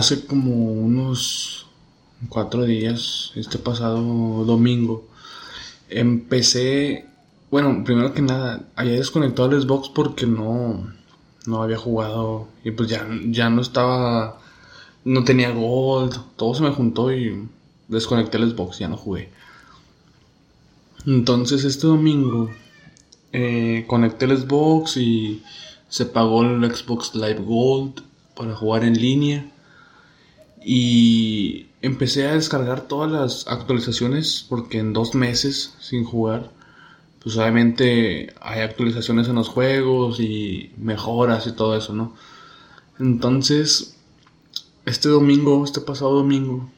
hace como unos cuatro días, este pasado domingo, empecé, bueno, primero que nada, había desconectado el Xbox porque no, no había jugado y pues ya, ya no estaba, no tenía gold, todo se me juntó y desconecté el Xbox, ya no jugué. Entonces este domingo eh, conecté el Xbox y se pagó el Xbox Live Gold para jugar en línea. Y empecé a descargar todas las actualizaciones porque en dos meses sin jugar, pues obviamente hay actualizaciones en los juegos y mejoras y todo eso, ¿no? Entonces, este domingo, este pasado domingo,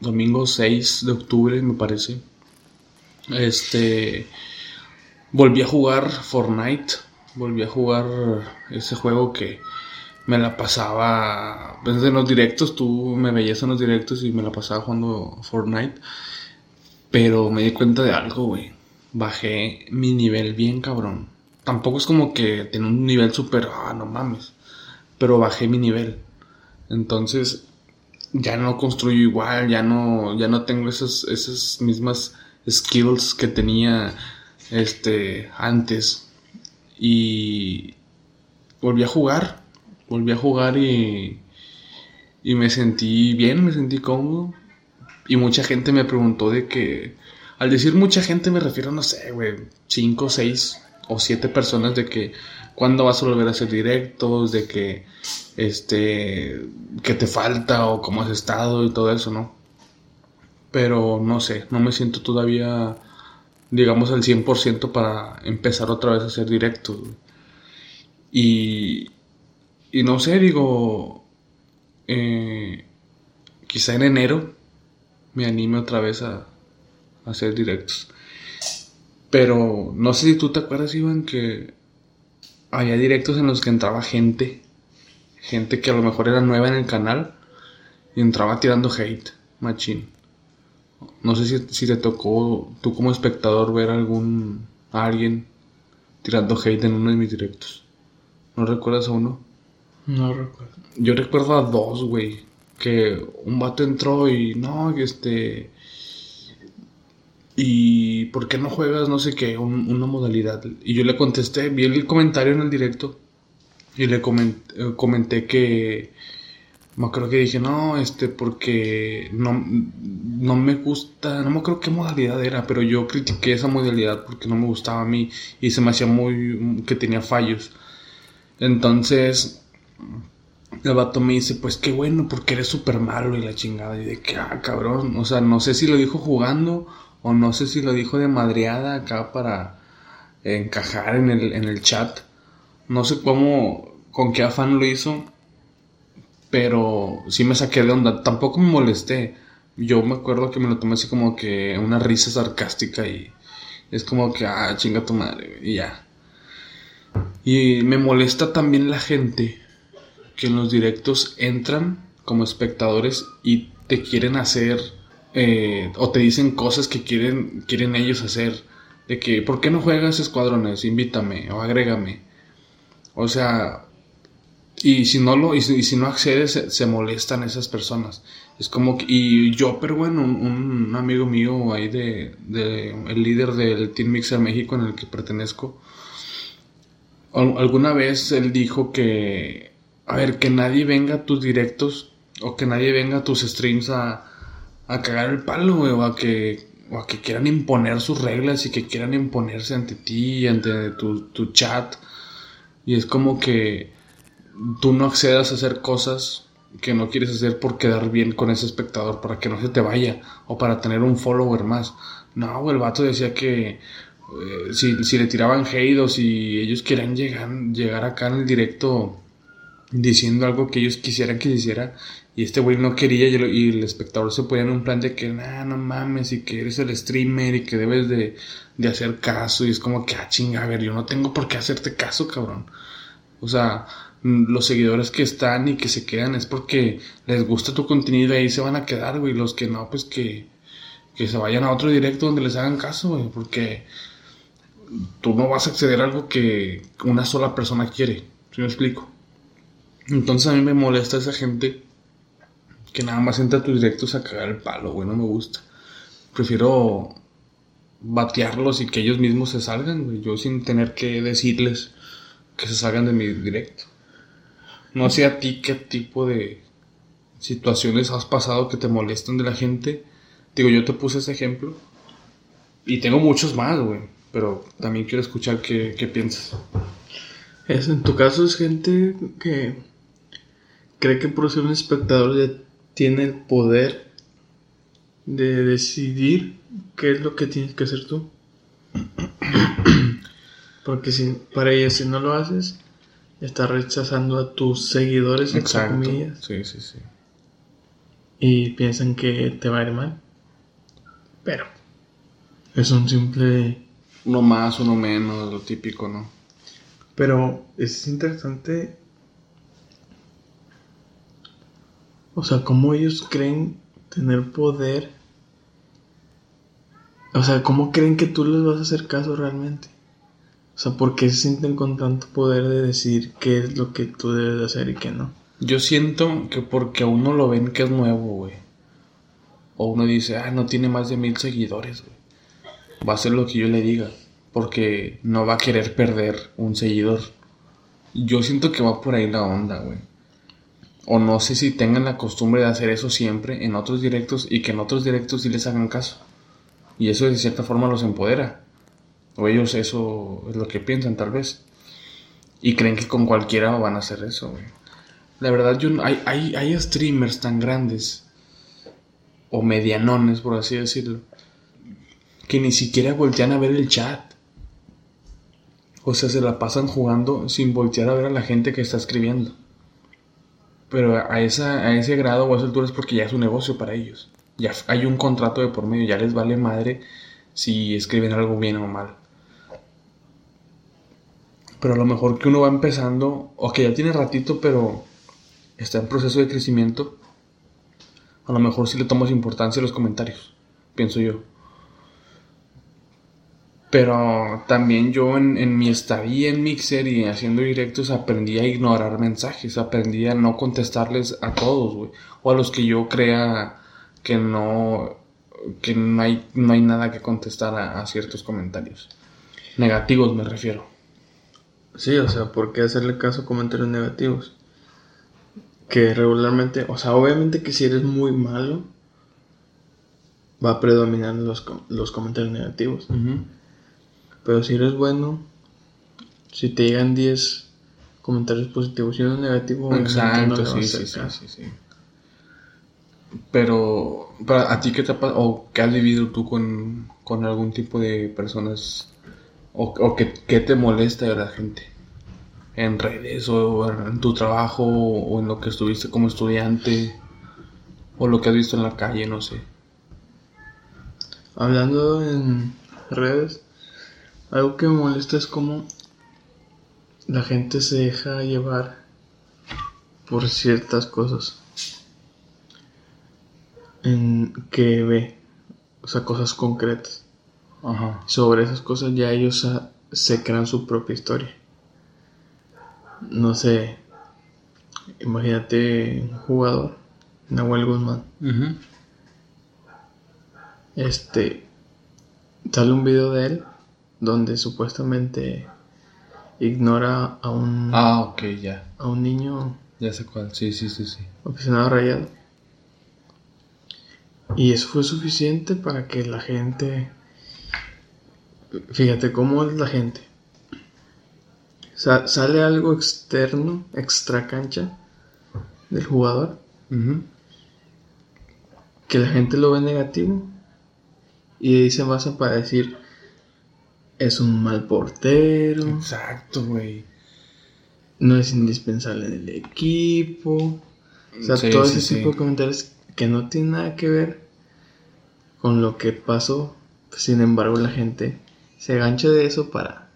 domingo 6 de octubre me parece, este, volví a jugar Fortnite, volví a jugar ese juego que me la pasaba, pues en los directos, tú me veías en los directos y me la pasaba jugando Fortnite, pero me di cuenta de algo, güey, bajé mi nivel bien cabrón. Tampoco es como que tenía un nivel súper, ah, no mames, pero bajé mi nivel. Entonces, ya no construyo igual, ya no, ya no tengo esas, esas mismas skills que tenía este antes y volví a jugar volví a jugar y y me sentí bien me sentí cómodo. Y mucha gente me preguntó de que al decir mucha gente me refiero no sé güey cinco seis o siete personas de que cuándo vas a volver a hacer directos de que este que te falta o cómo has estado y todo eso no pero no sé, no me siento todavía, digamos, al 100% para empezar otra vez a hacer directos. Y, y no sé, digo, eh, quizá en enero me anime otra vez a, hacer directos. Pero no sé si tú te acuerdas, Iván, que había directos en los que entraba gente, gente que a lo mejor era nueva en el canal y entraba tirando hate, machín. No sé si, te tocó tú como espectador ver algún a alguien tirando hate en uno de mis directos. ¿No recuerdas a uno? No recuerdo. Yo recuerdo a dos, güey. Que un vato entró y no, este. ¿Y por qué no juegas, no sé qué, una modalidad? Y yo le contesté, vi el comentario en el directo y le comenté, eh, comenté que me acuerdo que dije, no, este, porque no, no me gusta, no me acuerdo qué modalidad era, pero yo critiqué esa modalidad porque no me gustaba a mí y se me hacía muy, que tenía fallos. Entonces, el vato me dice, pues qué bueno, porque eres súper malo y la chingada. Y de que, ah, cabrón, o sea, no sé si lo dijo jugando o no sé si lo dijo de madreada acá para encajar en el, en el chat. No sé cómo, con qué afán lo hizo pero sí me saqué de onda. Tampoco me molesté. Yo me acuerdo que me lo tomé así como que una risa sarcástica y es como que, ah, chinga tu madre, y ya. Y me molesta también la gente que en los directos entran como espectadores y te quieren hacer eh, o te dicen cosas que quieren, quieren ellos hacer. De que, ¿por qué no juegas escuadrones? Invítame o agrégame. O sea, y si no lo, y si, no accedes, se, molestan esas personas. Es como que, y yo, pero bueno, un, amigo mío ahí de, de, el líder del Team Mixer México en el que pertenezco, alguna vez él dijo que, a ver, que nadie venga a tus directos o que nadie venga a tus streams a, a cagar el palo, o a que, o a que quieran imponer sus reglas y que quieran imponerse ante ti, y ante tu, tu chat. Y es como que tú no accedas a hacer cosas que no quieres hacer por quedar bien con ese espectador, para que no se te vaya, o para tener un follower más. No, el vato decía que eh, si, si, le tiraban hate o si ellos querían llegar, llegar acá en el directo diciendo algo que ellos quisieran que se hiciera, y este güey no quería, y, el espectador se ponía en un plan de que, nah, no mames, y que eres el streamer y que debes de, de hacer caso, y es como que, ah, chinga, a ver, yo no tengo por qué hacerte caso, cabrón. O sea, los seguidores que están y que se quedan es porque les gusta tu contenido y ahí se van a quedar, güey. Los que no, pues que, que se vayan a otro directo donde les hagan caso, güey. Porque tú no vas a acceder a algo que una sola persona quiere. ¿Sí me explico? Entonces a mí me molesta esa gente que nada más entra a tus directos a cagar el palo, güey, no me gusta. Prefiero batearlos y que ellos mismos se salgan, güey, yo sin tener que decirles que se salgan de mi directo. No sé a ti qué tipo de situaciones has pasado que te molestan de la gente. Digo, yo te puse ese ejemplo. Y tengo muchos más, güey. Pero también quiero escuchar qué, qué piensas. Es, en tu caso es gente que cree que por ser un espectador ya tiene el poder de decidir qué es lo que tienes que hacer tú. Porque si, para ellos si no lo haces, estás rechazando a tus seguidores, Exacto. entre comillas, Sí, sí, sí. y piensan que te va a ir mal. Pero es un simple... Uno más, uno menos, lo típico, ¿no? Pero es interesante... O sea, cómo ellos creen tener poder. O sea, cómo creen que tú les vas a hacer caso realmente. O sea, ¿por qué se sienten con tanto poder de decir qué es lo que tú debes de hacer y qué no? Yo siento que porque a uno lo ven que es nuevo, güey. O uno dice, ah, no tiene más de mil seguidores, güey. Va a hacer lo que yo le diga. Porque no va a querer perder un seguidor. Yo siento que va por ahí la onda, güey. O no sé si tengan la costumbre de hacer eso siempre en otros directos y que en otros directos sí les hagan caso. Y eso de cierta forma los empodera. O ellos eso es lo que piensan tal vez. Y creen que con cualquiera van a hacer eso. La verdad, yo, hay, hay, hay streamers tan grandes, o medianones, por así decirlo, que ni siquiera voltean a ver el chat. O sea, se la pasan jugando sin voltear a ver a la gente que está escribiendo. Pero a, esa, a ese grado o a esa altura es porque ya es un negocio para ellos. Ya hay un contrato de por medio, ya les vale madre si escriben algo bien o mal. Pero a lo mejor que uno va empezando, o que ya tiene ratito, pero está en proceso de crecimiento, a lo mejor sí le tomas importancia a los comentarios, pienso yo. Pero también yo en, en mi estadía en Mixer y haciendo directos aprendí a ignorar mensajes, aprendí a no contestarles a todos, güey. O a los que yo crea que no, que no hay, no hay nada que contestar a, a ciertos comentarios. Negativos me refiero. Sí, o sea, ¿por qué hacerle caso a comentarios negativos? Que regularmente, o sea, obviamente que si eres muy malo, va a predominar los, los comentarios negativos. Pero si eres bueno, si te llegan 10 comentarios positivos y uno negativo, Exacto, no sí, sí, sí, sí, sí. Pero, para a ti qué te ha pa- o qué has vivido tú con, con algún tipo de personas o, o qué, qué te molesta de la gente en redes o en tu trabajo o en lo que estuviste como estudiante o lo que has visto en la calle, no sé. Hablando en redes, algo que me molesta es cómo la gente se deja llevar por ciertas cosas en que ve, o sea, cosas concretas. Ajá. Sobre esas cosas ya ellos ah, se crean su propia historia. No sé, imagínate un jugador, Nahuel Guzmán. Este sale un video de él donde supuestamente ignora a un Ah, ok, ya. a un niño Ya sé cuál. Sí, sí, sí, sí. aficionado rayado. Y eso fue suficiente para que la gente fíjate cómo es la gente. Sa- sale algo externo, extra cancha del jugador que la gente lo ve negativo y ahí se basa para decir es un mal portero, Exacto, güey. no es indispensable en el equipo. O sea, Sí, todo sí, ese sí. tipo de comentarios que no tienen nada que ver con lo que pasó. Sin embargo, la gente se gancha de eso para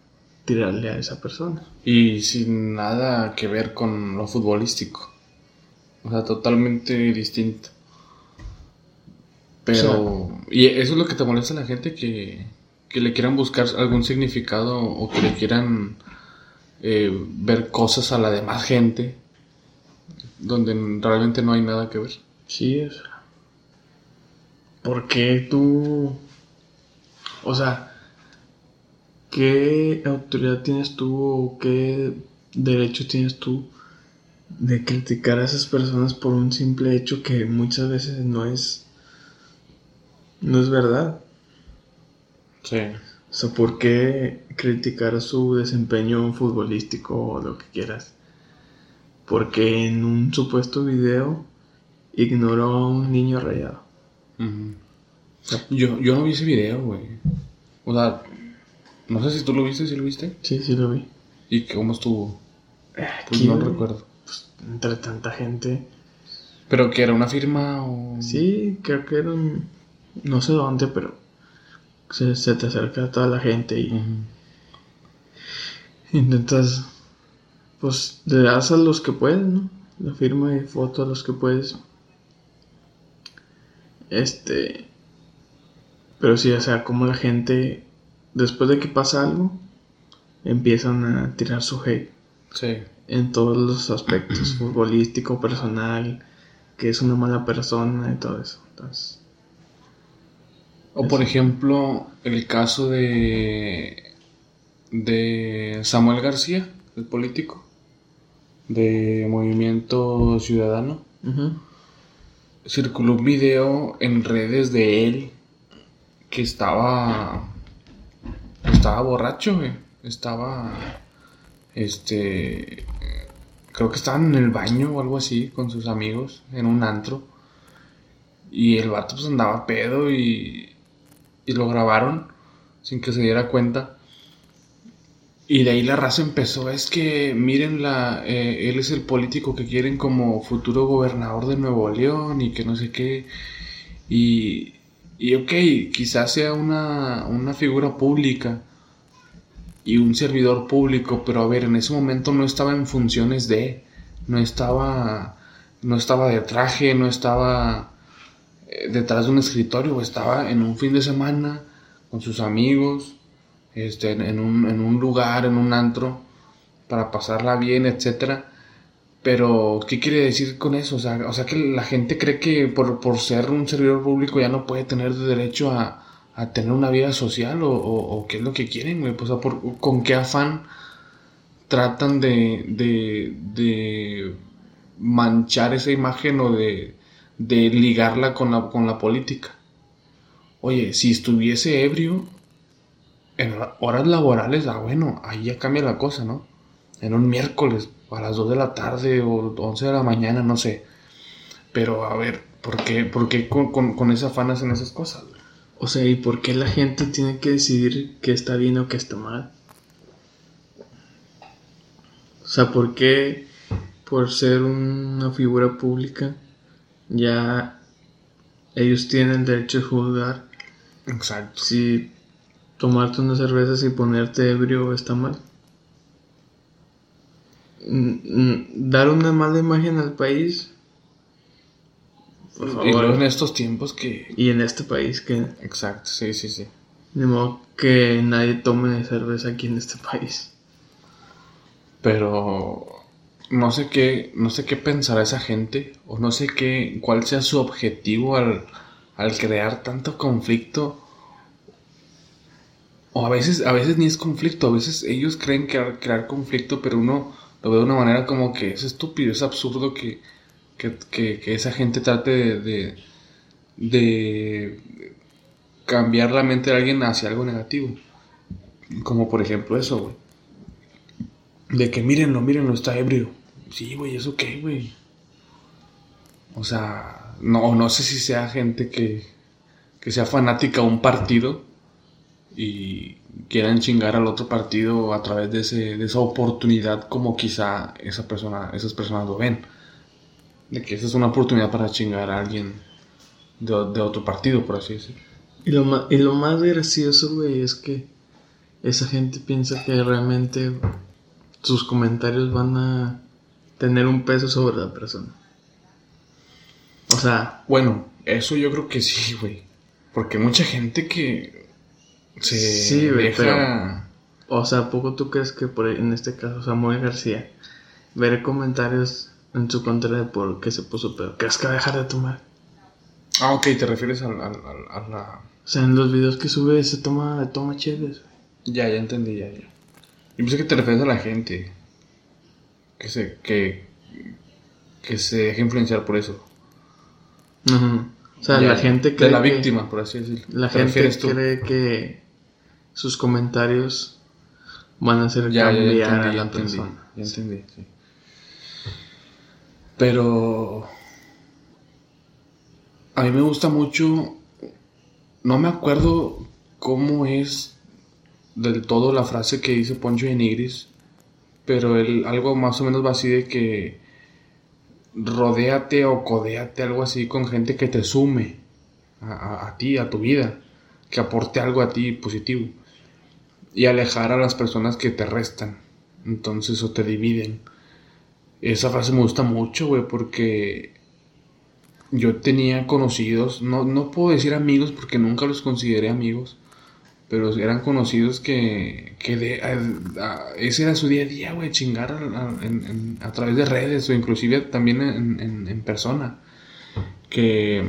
tirarle a esa persona. Y sin nada que ver con lo futbolístico. O sea, totalmente distinto. Pero... y eso es lo que te molesta a la gente, que, que le quieran buscar algún significado o que le quieran eh, ver cosas a la demás gente donde realmente no hay nada que ver. Sí, sea. ¿Por qué tú... O sea, ¿qué autoridad tienes tú o qué derecho tienes tú de criticar a esas personas por un simple hecho que muchas veces no es... No es verdad. Sí. O sea, ¿por qué criticar su desempeño futbolístico o lo que quieras? Porque en un supuesto video ignoró a un niño rayado. Yo, yo no vi ese video, güey. O sea, no sé si tú lo viste, si lo viste. Sí, sí lo vi. ¿Y cómo estuvo? Pues no güey, recuerdo. pues, entre tanta gente. ¿Pero que era una firma o...? Sí, creo que era un... No sé dónde, pero se, se te acerca toda la gente y intentas, pues, le das a los que puedes, ¿no? La firma y foto a los que puedes. Este... Pero sí, o sea, como la gente, después de que pasa algo, empiezan a tirar su hate Sí. en todos los aspectos, futbolístico, personal, que es una mala persona y todo eso. Entonces, O por ejemplo, el caso de... De Samuel García, el político. De Movimiento Ciudadano. circuló un video en redes de él que estaba estaba borracho, güey. Estaba este creo que estaban en el baño o algo así con sus amigos en un antro. Y el vato pues andaba pedo y y lo grabaron sin que se diera cuenta. Y de ahí la raza empezó, es que miren la, eh, él es el político que quieren como futuro gobernador de Nuevo León y que no sé qué. Y, y ok, quizás sea una, una figura pública y un servidor público, pero a ver, en ese momento no estaba en funciones de, no estaba, no estaba de traje, no estaba eh, detrás de un escritorio, estaba en un fin de semana con sus amigos, este, en, un, en un lugar, en un antro, para pasarla bien, etcétera. Pero, ¿qué quiere decir con eso? O sea, o sea que la gente cree que por, por ser un servidor público ya no puede tener derecho a, a tener una vida social o, o- qué es lo que quieren, güey. O sea, por- con qué afán tratan de, de, de manchar esa imagen o de, de ligarla con la, con la política. Oye, si estuviese ebrio en horas laborales, ah, bueno, ahí ya cambia la cosa, ¿no? En un miércoles a las 2 de la tarde o 11 de la mañana, no sé. Pero a ver, ¿por qué, por qué con, con, con afán hacen esas cosas? O sea, ¿y por qué la gente tiene que decidir qué está bien o qué está mal? O sea, ¿por qué por ser una figura pública ya ellos tienen derecho a juzgar Exacto. si tomarte unas cervezas y ponerte ebrio está mal? Dar una mala imagen al país, por Y luego en favor, estos tiempos que... y en este país que Exacto, sí, sí, sí. De modo que nadie tome cerveza aquí en este país. Pero no sé qué, no sé qué pensará esa gente, o no sé qué, cuál sea su objetivo al, al crear tanto conflicto. O a veces, a veces ni es conflicto, a veces ellos creen que crear conflicto, pero uno lo ve de una manera como que es estúpido, es absurdo que, que, que- esa gente trate de, de, de cambiar la mente de alguien hacia algo negativo. Como por ejemplo eso, güey. De que mírenlo, mírenlo, está ebrio. Sí, güey, ¿eso qué, güey? O sea, no, no sé si sea gente que, que sea fanática a un partido y quieran chingar al otro partido a través de, ese, de esa oportunidad como quizá esa persona, esas personas lo ven. De que esa es una oportunidad para chingar a alguien de, de otro partido, por así decirlo. Y lo, y lo más gracioso, güey, es que esa gente piensa que realmente sus comentarios van a tener un peso sobre la persona. O sea, Bueno, eso yo creo que sí, güey. Porque mucha gente que se Sí, güey, deja... o sea, ¿a poco tú crees que por en este caso Samuel García ver comentarios en su contra de por qué se puso pedo. Que es que va a dejar de tomar. Ah, ok, te refieres al- al- al- a, la... O sea, en los videos que sube se toma, toma chéves. Ya, ya entendí, ya, ya. Yo pensé que te refieres a la gente. Que se, que, que se deja influenciar por eso. O sea, Ya, la gente De cree la que- víctima, por así decirlo. La ¿Te gente cree que sus comentarios van a hacer Ya, ya, ya cambiar entendí, a ya la entendí, persona. ya entendí, sí. Pero a mí me gusta mucho, no me acuerdo cómo es del todo la frase que dice Poncho de Nigris, pero él, algo más o menos va así de que rodéate o codéate, algo así, con gente que te sume a, a- a ti, a tu vida, que aporte algo a ti positivo y alejar a las personas que te restan, entonces o te dividen. Esa frase me gusta mucho, güey, porque yo tenía conocidos, no, no puedo decir amigos porque nunca los consideré amigos, pero eran conocidos que, que ese era su día a día, güey, chingar a, través de redes o inclusive también en, persona. Que,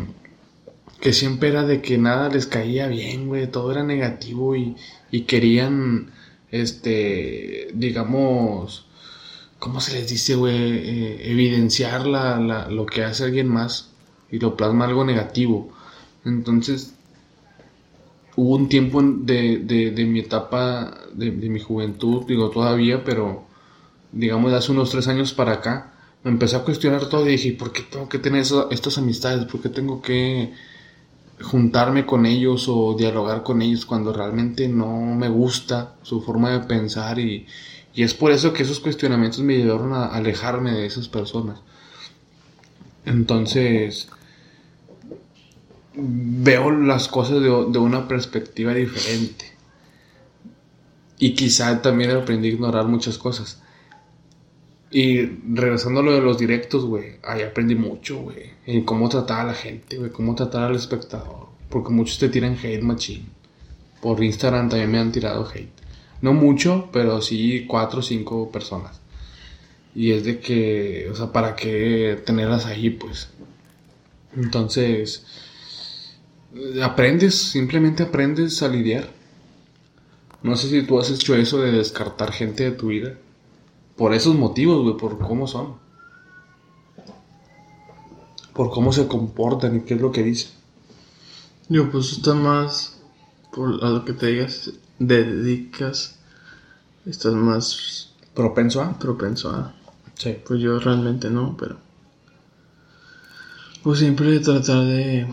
que siempre era de que nada les caía bien, güey, todo era negativo y, y querían, este, digamos, ¿cómo se les dice, güey? Eh, evidenciar la- lo que hace alguien más y lo plasma algo negativo. Entonces, hubo un tiempo de, de- de mi etapa, de, de mi juventud, digo todavía, pero digamos de hace unos tres años para acá, me empecé a cuestionar todo y dije, ¿por qué tengo que tener eso- estas amistades? ¿Por qué tengo que juntarme con ellos o dialogar con ellos cuando realmente no me gusta su forma de pensar y, y es por eso que esos cuestionamientos me llevaron a alejarme de esas personas. Entonces, veo las cosas de, de una perspectiva diferente. Y quizá también aprendí a ignorar muchas cosas. Y regresando a lo de los directos, güey, ahí aprendí mucho, güey. En cómo tratar a la gente, güey, cómo tratar al espectador. Porque muchos te tiran hate machine. Por Instagram también me han tirado hate. No mucho, pero sí cuatro o cinco personas. Y es de que, o sea, ¿para qué tenerlas ahí, pues? Entonces, aprendes, simplemente aprendes a lidiar. No sé si tú has hecho eso de descartar gente de tu vida. Por esos motivos, güey, por cómo son. Por cómo se comportan y qué es lo que dicen. Yo, pues está más por a lo que te digas, dedicas, estás más Propenso a. propenso a. Sí. Pues yo realmente no, pero. Pues siempre tratar de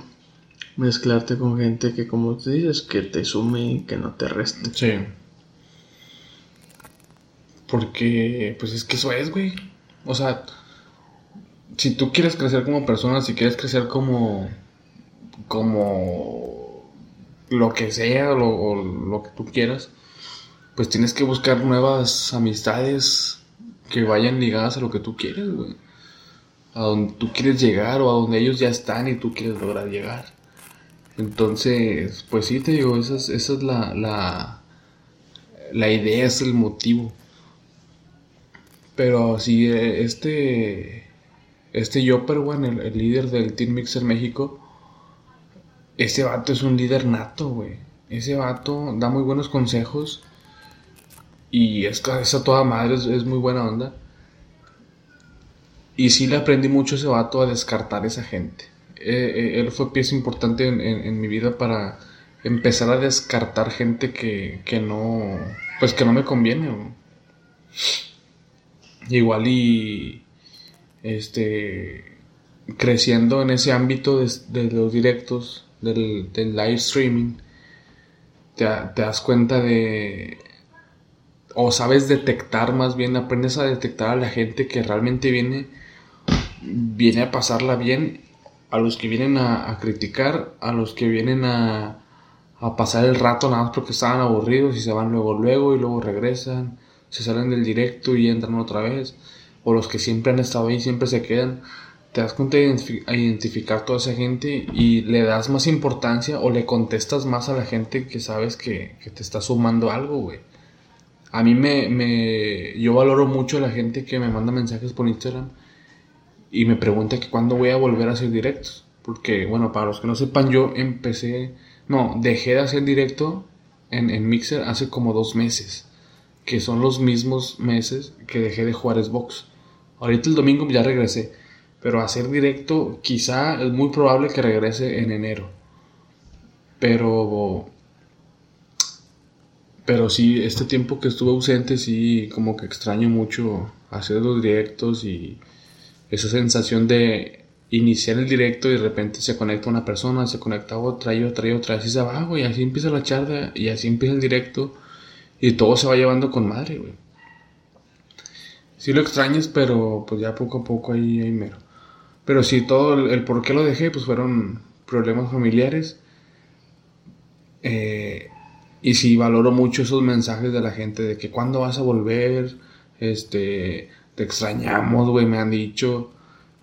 mezclarte con gente que, como tú dices, que te sume y que no te reste. Sí. Porque, pues es que eso es, güey. O sea, si tú quieres crecer como persona, si quieres crecer como. como. lo que sea, lo, o lo que tú quieras, pues tienes que buscar nuevas amistades que vayan ligadas a lo que tú quieres, güey. A donde tú quieres llegar o a donde ellos ya están y tú quieres lograr llegar. Entonces, pues sí, te digo, esa es, esa es la, la, la idea, es el motivo. Pero eh, este, este Jopper, el, el líder del Team Mixer México, ese vato es un líder nato, güey. Ese vato da muy buenos consejos y es, es a toda madre, es, es muy buena onda. Y sí le aprendí mucho a ese vato a descartar a esa gente. Eh, eh, él fue pieza importante en, mi vida para empezar a descartar gente que, que no, pues que no me conviene. Igual y, este, creciendo en ese ámbito de, los directos, del, live streaming, te, te das cuenta de, o sabes detectar más bien, aprendes a detectar a la gente que realmente viene, viene a pasarla bien, a los que vienen a, criticar, a los que vienen a, a pasar el rato nada más porque estaban aburridos y se van luego luego y luego regresan, se salen del directo y entran otra vez, o los que siempre han estado ahí siempre se quedan. Te das cuenta de identificar toda esa gente y le das más importancia o le contestas más a la gente que sabes que, que te está sumando algo, güey. A mí me, me. Yo valoro mucho a la gente que me manda mensajes por Instagram y me pregunta que cuándo voy a volver a hacer directos. Porque, bueno, para los que no sepan, yo empecé, no, dejé de hacer directo en, en Mixer hace como dos meses. Que son los mismos meses que dejé de jugar Xbox. Ahorita el domingo ya regresé. Pero hacer directo quizá es muy probable que regrese en enero. Pero... Pero sí, este tiempo que estuve ausente, sí, como que extraño mucho hacer los directos y esa sensación de iniciar el directo y de repente se conecta una persona, se conecta otra y otra y otra, así se va, güey, así empieza la charla y así empieza el directo y todo se va llevando con madre, güey. Sí lo extrañas, pero pues ya poco a poco ahí, ahí mero. Pero sí, todo el, por qué lo dejé, pues fueron problemas familiares. Eh, y sí, valoro mucho esos mensajes de la gente de que cuándo vas a volver, este, te extrañamos, güey, me han dicho.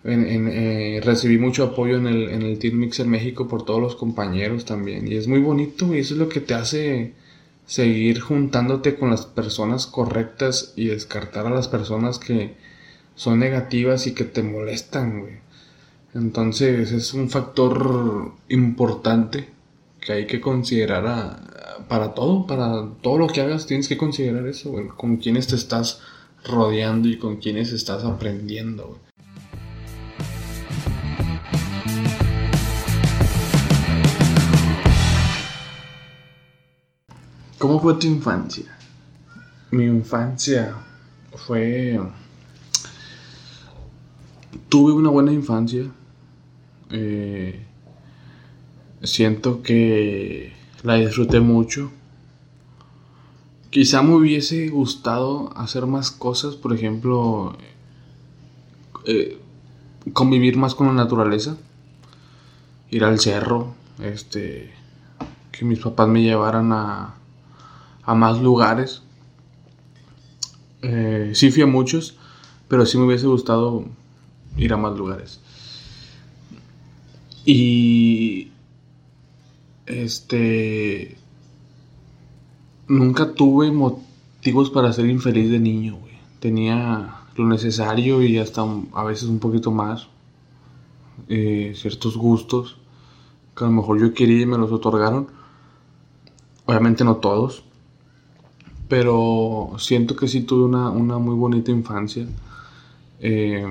Eh, recibí mucho apoyo en el, en el Team Mixer México por todos los compañeros también. Y es muy bonito, y eso es lo que te hace seguir juntándote con las personas correctas y descartar a las personas que son negativas y que te molestan, güey. Entonces es un factor importante que hay que considerar para todo, para todo lo que hagas tienes que considerar eso, güey, con quienes te estás rodeando y con quienes estás aprendiendo, güey. ¿Cómo fue tu infancia? Mi infancia fue... Tuve una buena infancia. Eh, siento que la disfruté mucho. Quizá me hubiese gustado hacer más cosas, por ejemplo, eh, convivir más con la naturaleza, ir al cerro, este, que mis papás me llevaran a, a más lugares. Eh, sí fui a muchos, pero sí me hubiese gustado ir a más lugares. Y este nunca tuve motivos para ser infeliz de niño, güey. Tenía lo necesario y hasta a veces un poquito más. Eh, ciertos gustos que a lo mejor yo quería y me los otorgaron. Obviamente no todos pero siento que sí tuve una, muy bonita infancia. Eh,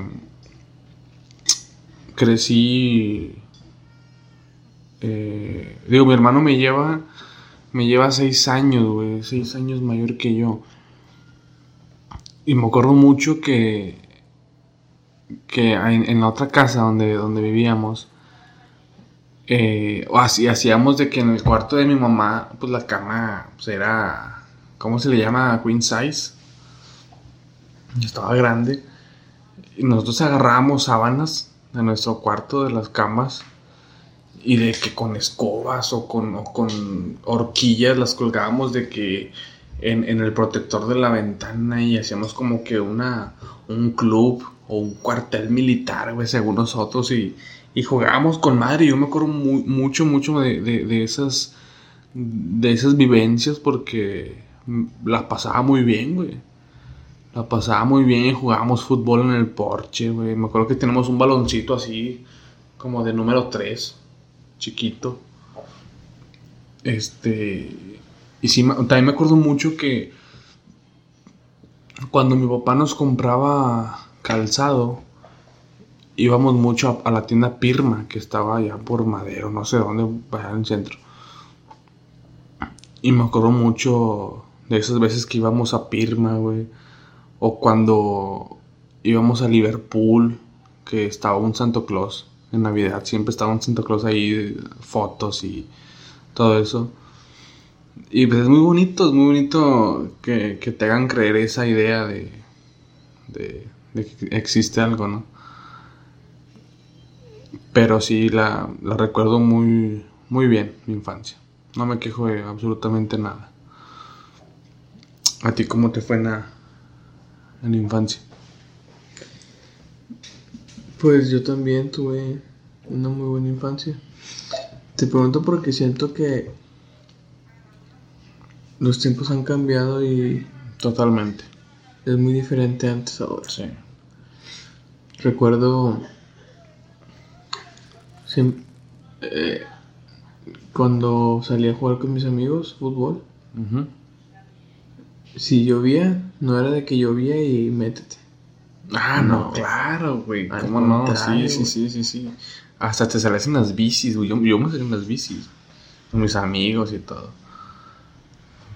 crecí, eh, digo, mi hermano me lleva, me lleva seis años, güey, seis años mayor que yo. Y me acuerdo mucho que, que en, la otra casa donde, donde vivíamos, eh, así, hacíamos de que en el cuarto de mi mamá, pues la cama pues, era ¿cómo se le llama? Queen size. Estaba grande. Y nosotros agarrábamos sábanas de nuestro cuarto, de las camas, y de que con escobas o con, con horquillas las colgábamos de que en, el protector de la ventana y hacíamos como que una, un club o un cuartel militar, güey, según nosotros, y, y jugábamos con madre. Yo me acuerdo mucho, mucho de, de, esas, de esas vivencias porque la pasaba muy bien, güey. La pasaba muy bien jugábamos fútbol en el porche, güey. Me acuerdo que tenemos un baloncito así, como de número 3, chiquito. Este. Y sí, también me acuerdo mucho que cuando mi papá nos compraba calzado, íbamos mucho a, la tienda Pirma, que estaba allá por Madero, no sé dónde, allá en el centro. Y me acuerdo mucho de esas veces que íbamos a Pirma, güey. O cuando íbamos a Liverpool, que estaba un Santo Claus en Navidad. Siempre estaba un Santo Claus ahí, fotos y todo eso. Y pues es muy bonito, es muy bonito que, te hagan creer esa idea de, de, que existe algo, ¿no? Pero sí, la, la recuerdo muy, muy bien, mi infancia. No me quejo de absolutamente nada. ¿A ti cómo te fue en la, en la infancia? Pues yo también tuve una muy buena infancia. Te pregunto porque siento que los tiempos han cambiado y totalmente. Es muy diferente antes ahora. Sí. Recuerdo. eh, cuando salí a jugar con mis amigos fútbol. Ujú. Si llovía, no era de que llovía y métete. Ah, no, No. claro, güey. ¿Cómo no? Sí, sí, sí, sí, sí. Hasta te sales en las bicis, güey. Yo, yo me salí en las bicis. Con mis amigos y todo.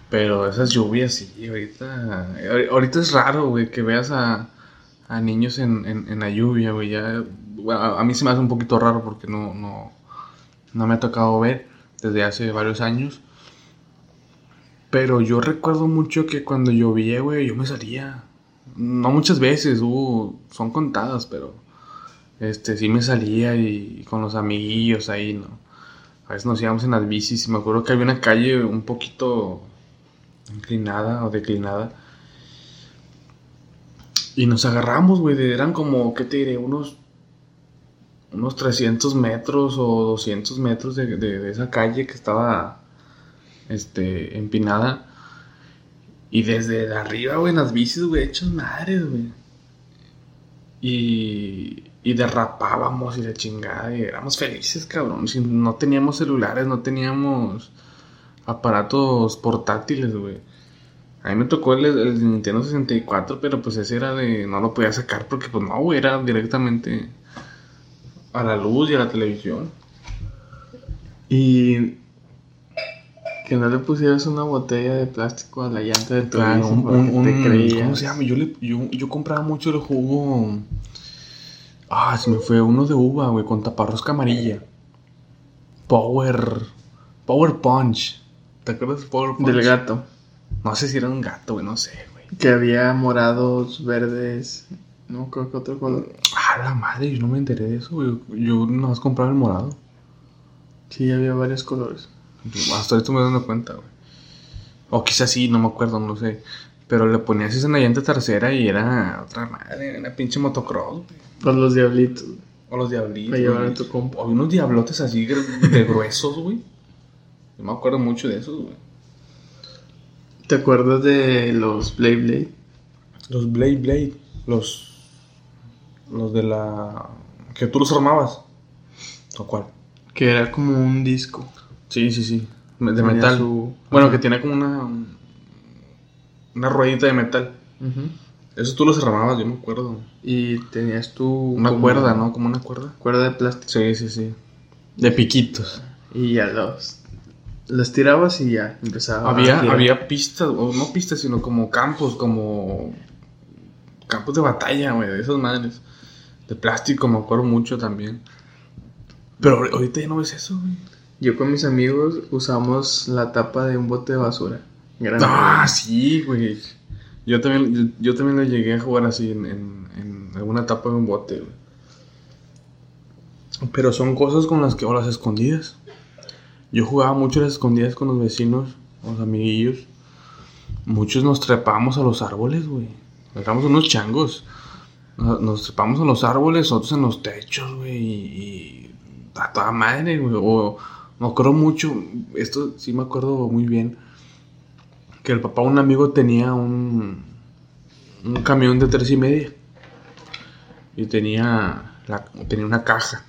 Pero esas lluvias, sí, ahorita. ahor- Ahorita es raro, güey, que veas a, a niños en, en, en la lluvia, güey. Ya, bueno, a, a mí se me hace un poquito raro porque no, no, no me ha tocado ver desde hace varios años. Pero yo recuerdo mucho que cuando llovía, güey, yo me salía. No muchas veces, hubo, son contadas, pero este sí me salía y, con los amiguillos ahí, ¿no? A veces nos íbamos en las bicis y me acuerdo que había una calle un poquito inclinada o declinada. Y nos agarramos, güey, eran como, ¿qué te diré? Unos, unos 300 metros o 200 metros de, de- de esa calle que estaba, este, empinada. Y desde arriba, güey, en las bicis, güey, hechos madres, güey. Y, y derrapábamos y la chingada, y éramos felices, cabrón. Si no teníamos celulares, no teníamos aparatos portátiles, güey. A mí me tocó el, el Nintendo 64, pero pues ese era de. No lo podía sacar porque, pues no, güey, era directamente a la luz y a la televisión. Y. Que no le pusieras una botella de plástico a la llanta de tu Claro, un, un- te un- creías. ¿Cómo se llama? Yo, le- yo, yo compraba mucho el jugo. Ah, se me fue uno de uva, güey, con taparrosca amarilla. Power. Power Punch. ¿Te acuerdas de Power Punch? Del gato. No sé si era un gato, güey, no sé, güey. Que había morados, verdes. No creo que otro color. Ah, la madre, yo no me enteré de eso, güey. Yo nada más compraba el morado. Sí, había varios colores. Hasta ahorita me dando cuenta, güey. O quizás sí, no me acuerdo, no sé. Pero le ponías esa en la llanta trasera y era otra madre, una pinche motocross, güey. Los diablitos. O los diablitos. Para llevar a tu compa. O unos diablotes así de gruesos, güey. Yo me acuerdo mucho de esos, güey. ¿Te acuerdas de los Blade Blade? Los Blade Blade. Los. Los de la. Que tú los armabas. ¿O cuál? Que era como un disco. Sí, sí, sí. De Tenía metal. su- Bueno, que tiene como una. Una ruedita de metal. Eso tú los armabas, yo me acuerdo. Y tenías tú. Una como cuerda, ¿no? Como una cuerda. Cuerda de plástico. Sí, sí, sí. De piquitos. Y ya los. Los tirabas y ya empezaba. a Había, girar. había pistas, o no pistas, sino como campos, como campos de batalla, güey, de esas madres. De plástico, me acuerdo mucho también. Pero ahor- ahorita ya no ves eso, güey. Yo con mis amigos usamos la tapa de un bote de basura. Grande. Ah, sí, güey. Yo también, yo, también lo llegué a jugar así en, en, alguna etapa de un bote, güey. Pero son cosas con las que, o las escondidas. Yo jugaba mucho las escondidas con los vecinos, los amiguillos. Muchos nos trepábamos a los árboles, güey. Éramos unos changos. Nos, nos trepamos a los árboles, otros en los techos, güey. Y, y a toda madre, güey. O me acuerdo mucho, esto sí me acuerdo muy bien que el papá un amigo tenía un, un camión de tres y media y tenía, tenía una caja.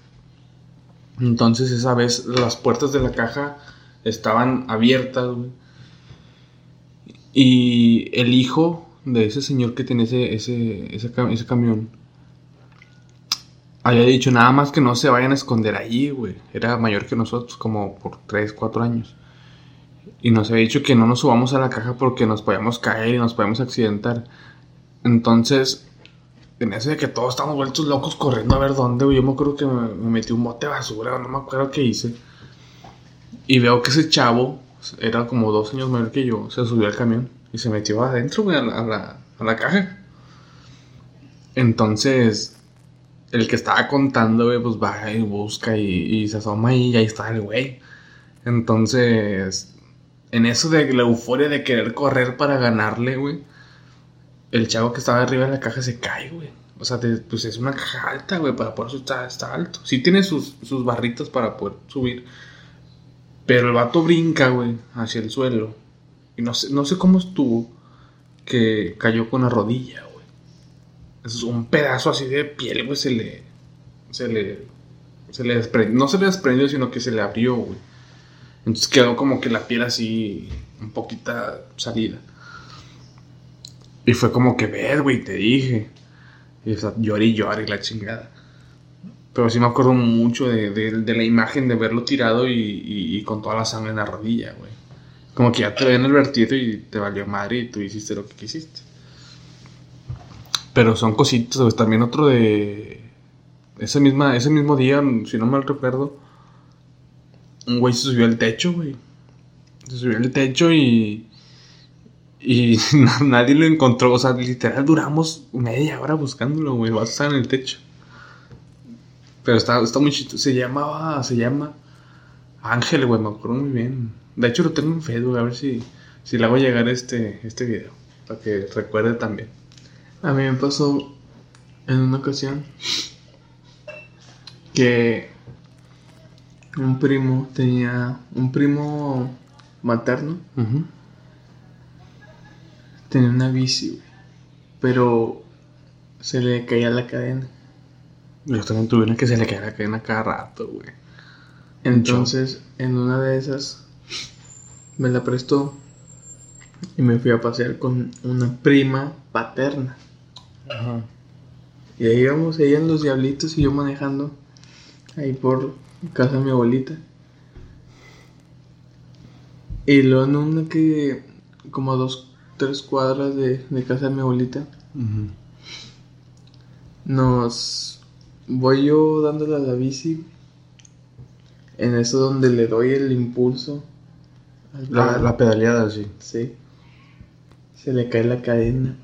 Entonces esa vez las puertas de la caja estaban abiertas y el hijo de ese señor que tenía ese, ese, ese camión había dicho nada más que no se vayan a esconder allí, güey. Era mayor que nosotros, como por 3, 4 años. Y nos había dicho que no nos subamos a la caja porque nos podíamos caer y nos podíamos accidentar. Entonces, en eso de que todos estamos vueltos locos corriendo a ver dónde, güey, yo me acuerdo que me, me metí un bote de basura, no me acuerdo qué hice. Y veo que ese chavo, era como dos años mayor que yo, se subió al camión y se metió adentro, güey, a la, a la, a la caja. Entonces, el que estaba contando, güey, pues va y busca y, se asoma y ahí está el güey. Entonces, en eso de la euforia de querer correr para ganarle, güey, el chavo que estaba arriba de la caja se cae, güey. O sea, pues es una caja alta, güey, para por eso está, está alto. Sí tiene sus, sus barritas para poder subir. Pero el vato brinca, güey, hacia el suelo. Y no sé, no sé cómo estuvo que cayó con la rodilla. Es un pedazo así de piel, güey, se le. Se le. Se le desprendió. No se le desprendió, sino que se le abrió, güey. Entonces quedó como que la piel así. Un poquita salida. Y fue como que, ves, güey, te dije. Y o sea, lloré y lloré la chingada. Pero sí me acuerdo mucho de, de- la imagen de verlo tirado y, con toda la sangre en la rodilla, güey. Como que ya te ven el vertido y te valió madre y tú hiciste lo que quisiste. Pero son cositas, güey. También otro de. Ese, misma, ese mismo día, si no mal recuerdo, un güey se subió al techo, güey. Se subió al techo y. Y na- nadie lo encontró. O sea, literal duramos media hora buscándolo, güey. Vas a estar en el techo. Pero está, está muy chistoso. Se llamaba. Se llama. Ángel, güey. Me acuerdo muy bien. De hecho, lo tengo en Facebook. A ver si, si le hago llegar este, este video. Para que recuerde también. A mí me pasó en una ocasión que un primo tenía un primo materno tenía una bici, güey, pero se le caía la cadena. Yo también tuve una que se le cae la cadena cada rato, güey. Entonces, en una de esas me la prestó y me fui a pasear con una prima paterna. Ajá. Y ahí íbamos, ella en los diablitos y yo manejando ahí por casa de mi abuelita. Y luego en una que, como a dos, tres cuadras de, de casa de mi abuelita, nos voy yo dándole a la bici. En eso donde le doy el impulso. La, la pedaleada, sí. Sí. Se le cae la cadena.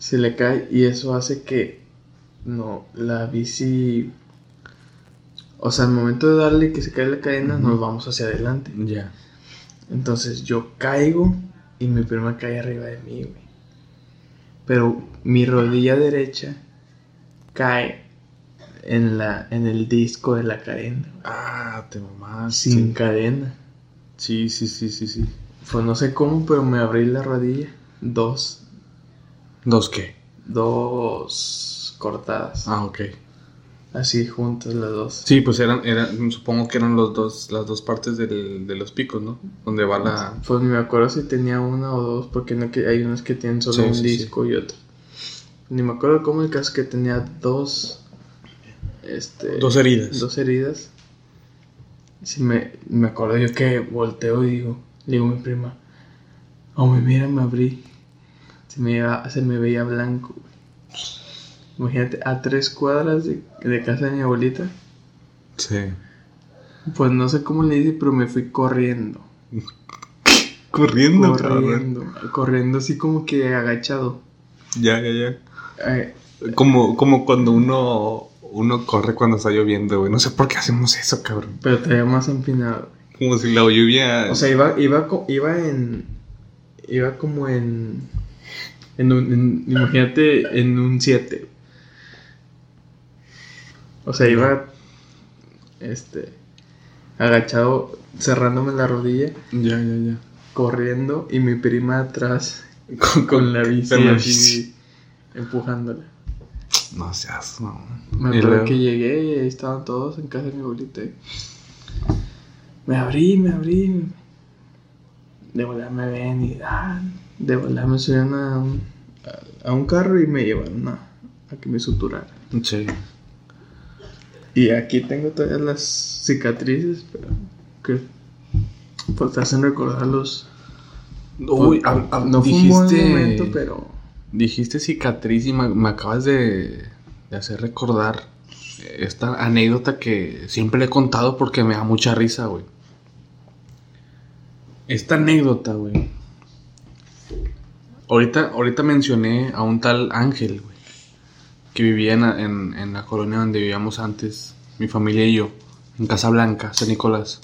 Se le cae y eso hace que no, la bici. O sea, al momento de darle que se cae la cadena, nos vamos hacia adelante. Ya. Entonces yo caigo y mi prima cae arriba de mí, güey. Pero mi rodilla derecha cae en la en el disco de la cadena, güey. Ah, te mamás. sin Sí. cadena. sí, sí, sí, sí, sí. Pues no sé cómo, pero me abrí la rodilla. Dos. ¿Dos qué? Dos cortadas. Ah, ok. Así juntas las dos. Sí, pues eran, eran, supongo que eran los dos, las dos partes del- de los picos, ¿no? Donde va la... Pues ni me acuerdo si tenía una o dos, porque no que hay unos que tienen solo Sí, un sí, sí. disco y otro. Ni me acuerdo cómo el caso que tenía dos. Este. Dos heridas. Dos heridas. Sí, me, me acuerdo yo que volteo y digo, digo a mi prima, oh, me mira, me abrí. Se me, iba- se me veía blanco. güey. Imagínate, a tres cuadras de, de casa de mi abuelita. Sí. Pues no sé cómo le hice, pero me fui corriendo. Corriendo, cabrón. corriendo, corriendo así como que agachado. Ya, ya, ya. Eh, Como, como cuando uno, uno corre cuando está lloviendo, güey. No sé por qué hacemos eso, cabrón. pero todavía más empinado. Como si la lluvia... O sea, iba, iba, iba en. Iba como en. En un. en- imagínate en un 7. O sea, iba. Este. Agachado, cerrándome la rodilla, Ya, ya, ya. corriendo y mi prima atrás Con, con la bici la empujándola. No seas, no. Me acuerdo luego- que llegué y ahí estaban todos en casa de mi abuelita. Me abrí, me abrí. De volar me ven y ah, de volar me subieron a un, a, a un carro y me llevaron a, a que me suturaran. Sí. Y aquí tengo todavía las cicatrices, pero que pues te hacen recordar los... Uy, hab- hab- no fue un buen dijiste- momento, pero... Dijiste cicatriz y me, me acabas de, de hacer recordar esta anécdota que siempre le he contado porque me da mucha risa, güey. Esta anécdota, güey. Ahorita, ahorita mencioné a un tal Ángel, güey. Que vivía en, la- en- en la colonia donde vivíamos antes, mi familia y yo, en Casablanca, San Nicolás.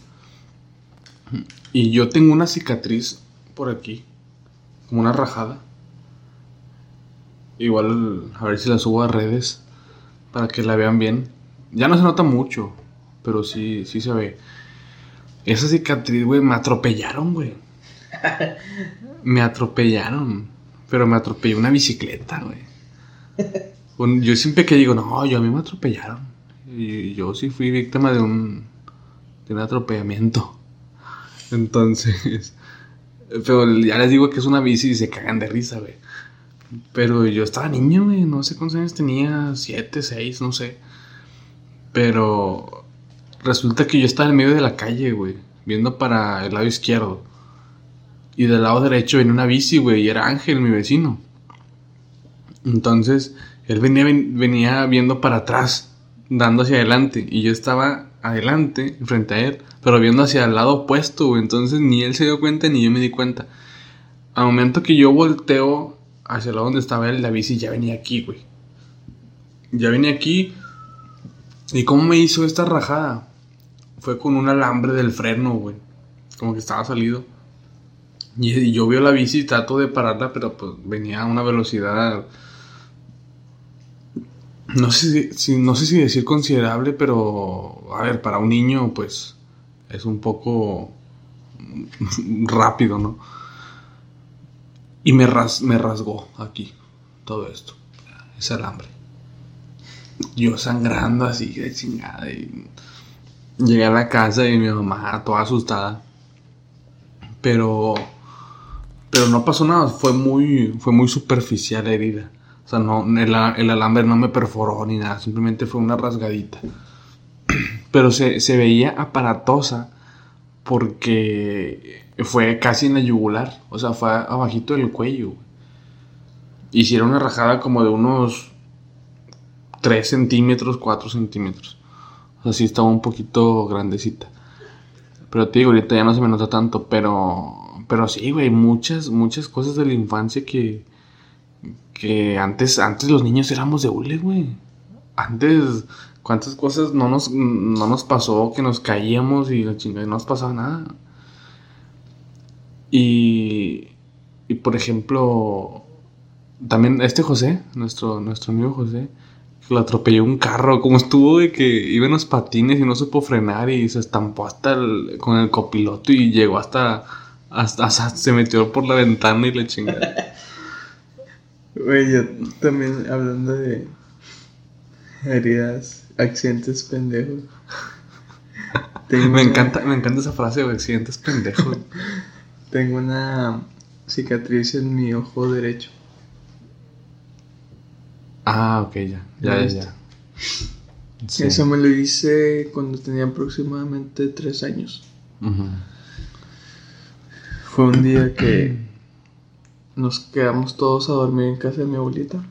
Y yo tengo una cicatriz por aquí, como una rajada. Igual a ver si la subo a redes para que la vean bien. Ya no se nota mucho, pero sí, sí se ve. Esa cicatriz, güey, me atropellaron, güey. Me atropellaron. Pero me atropelló una bicicleta, güey. yo siempre que digo, no, yo a mí me atropellaron. Y yo sí fui víctima de un, de un atropellamiento. Entonces, pero ya les digo que es una bici y se cagan de risa, güey. Pero yo estaba niño, güey, no sé cuántos años tenía, siete, seis, no sé. Pero resulta que yo estaba en medio de la calle, güey, viendo para el lado izquierdo. Y del lado derecho venía una bici, güey, y era Ángel, mi vecino. Entonces, él venía, ven- venía viendo para atrás, dando hacia adelante. Y yo estaba adelante, frente a él, pero viendo hacia el lado opuesto, güey. Entonces, ni él se dio cuenta, ni yo me di cuenta. Al momento que yo volteo hacia el lado donde estaba él, la bici ya venía aquí, güey. Ya venía aquí. ¿Y cómo me hizo esta rajada? Fue con un alambre del freno, güey. Como que estaba salido. Y, yo veo la bici y trato de pararla, pero pues venía a una velocidad. No sé si, si- no sé si decir considerable, pero a ver, para un niño, pues es un poco rápido, ¿no? Y me, ras- me rasgó aquí todo esto, ese alambre. Yo sangrando así de chingada. Y llegué a la casa y mi mamá toda asustada. Pero pero no pasó nada, fue muy, fue muy superficial la herida. O sea, no, el, alambre no me perforó ni nada, simplemente fue una rasgadita. Pero se, se veía aparatosa porque fue casi en la yugular, o sea, fue abajito del cuello. Hicieron una rajada como de unos 3 centímetros, 4 centímetros. O estaba un poquito grandecita. Pero te digo, ahorita ya no se me nota tanto, pero pero sí, güey, muchas muchas cosas de la infancia que que antes antes los niños éramos de hule, güey. Antes cuántas cosas no nos no nos pasó que nos caíamos y la chingada no nos pasaba nada. Y y por ejemplo, también este José, nuestro nuestro amigo José, lo atropelló un carro, como estuvo de que iba en los patines y no supo frenar y se estampó hasta el- con el copiloto y llegó hasta, hasta, hasta- se metió por la ventana y le chingada. Güey, yo también hablando de heridas, accidentes pendejos. Tengo me una- encanta, me encanta esa frase de accidentes pendejos. Tengo una cicatriz en mi ojo derecho. Ah, ok, ya, ya, ya, ya. Sí. Eso me lo hice cuando tenía aproximadamente tres años. Ujú. Fue un día que nos quedamos todos a dormir en casa de mi abuelita.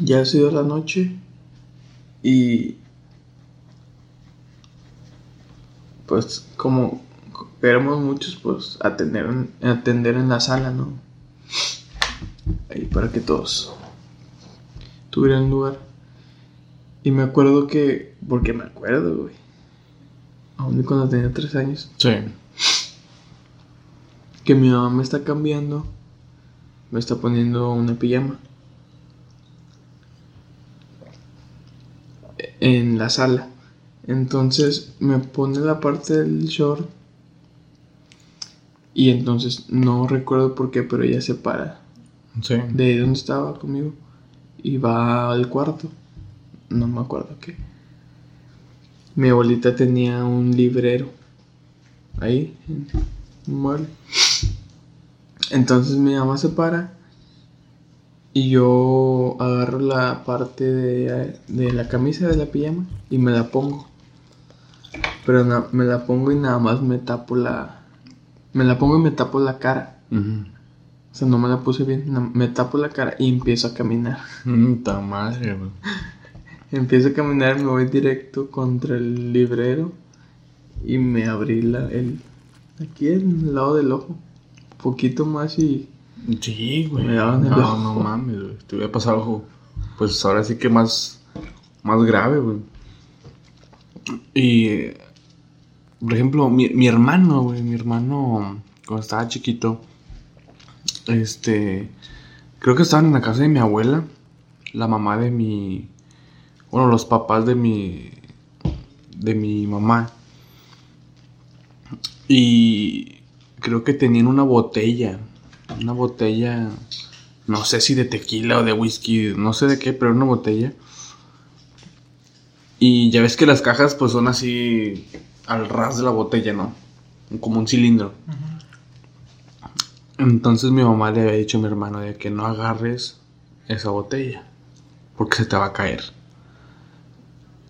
Ya ha sido la noche y pues como éramos muchos, pues atender, en- atender en la sala, ¿no? Ahí para que todos tuvieran lugar. Y me acuerdo que, porque me acuerdo, güey, aún cuando tenía tres años, Sí. Que mi mamá me está cambiando, me está poniendo una pijama en la sala. Entonces me pone la parte del short y entonces no recuerdo por qué, pero ella se para Sí. de donde estaba conmigo y va al cuarto. No me acuerdo qué. Mi abuelita tenía un librero ahí, en un mueble. Entonces mi mamá se para y yo agarro la parte de, de la camisa de la pijama y me la pongo. Pero na- me la pongo y nada más me tapo la... Me la pongo y me tapo la cara. O sea, no me la puse bien. Me tapo la cara y empiezo a caminar. Mm, madre, güey. Empiezo a caminar, me voy directo contra el librero y me abrí la, el, aquí en el lado del ojo. Poquito más y Sí, güey. Me daban el no, ojo. no mames, güey. Te hubiera pasado algo. Pues ahora sí que más. Más grave, güey. Y. Por ejemplo, mi, mi hermano, güey. Mi hermano. Cuando estaba chiquito. Este. Creo que estaban en la casa de mi abuela. La mamá de mi. Bueno, los papás de mi. De mi mamá. Y creo que tenían una botella. Una botella no sé si de tequila o de whisky, no sé de qué, pero una botella. Y ya ves que las cajas pues son así al ras de la botella, ¿no? Como un cilindro. Entonces mi mamá le había dicho a mi hermano de que no agarres esa botella, porque se te va a caer.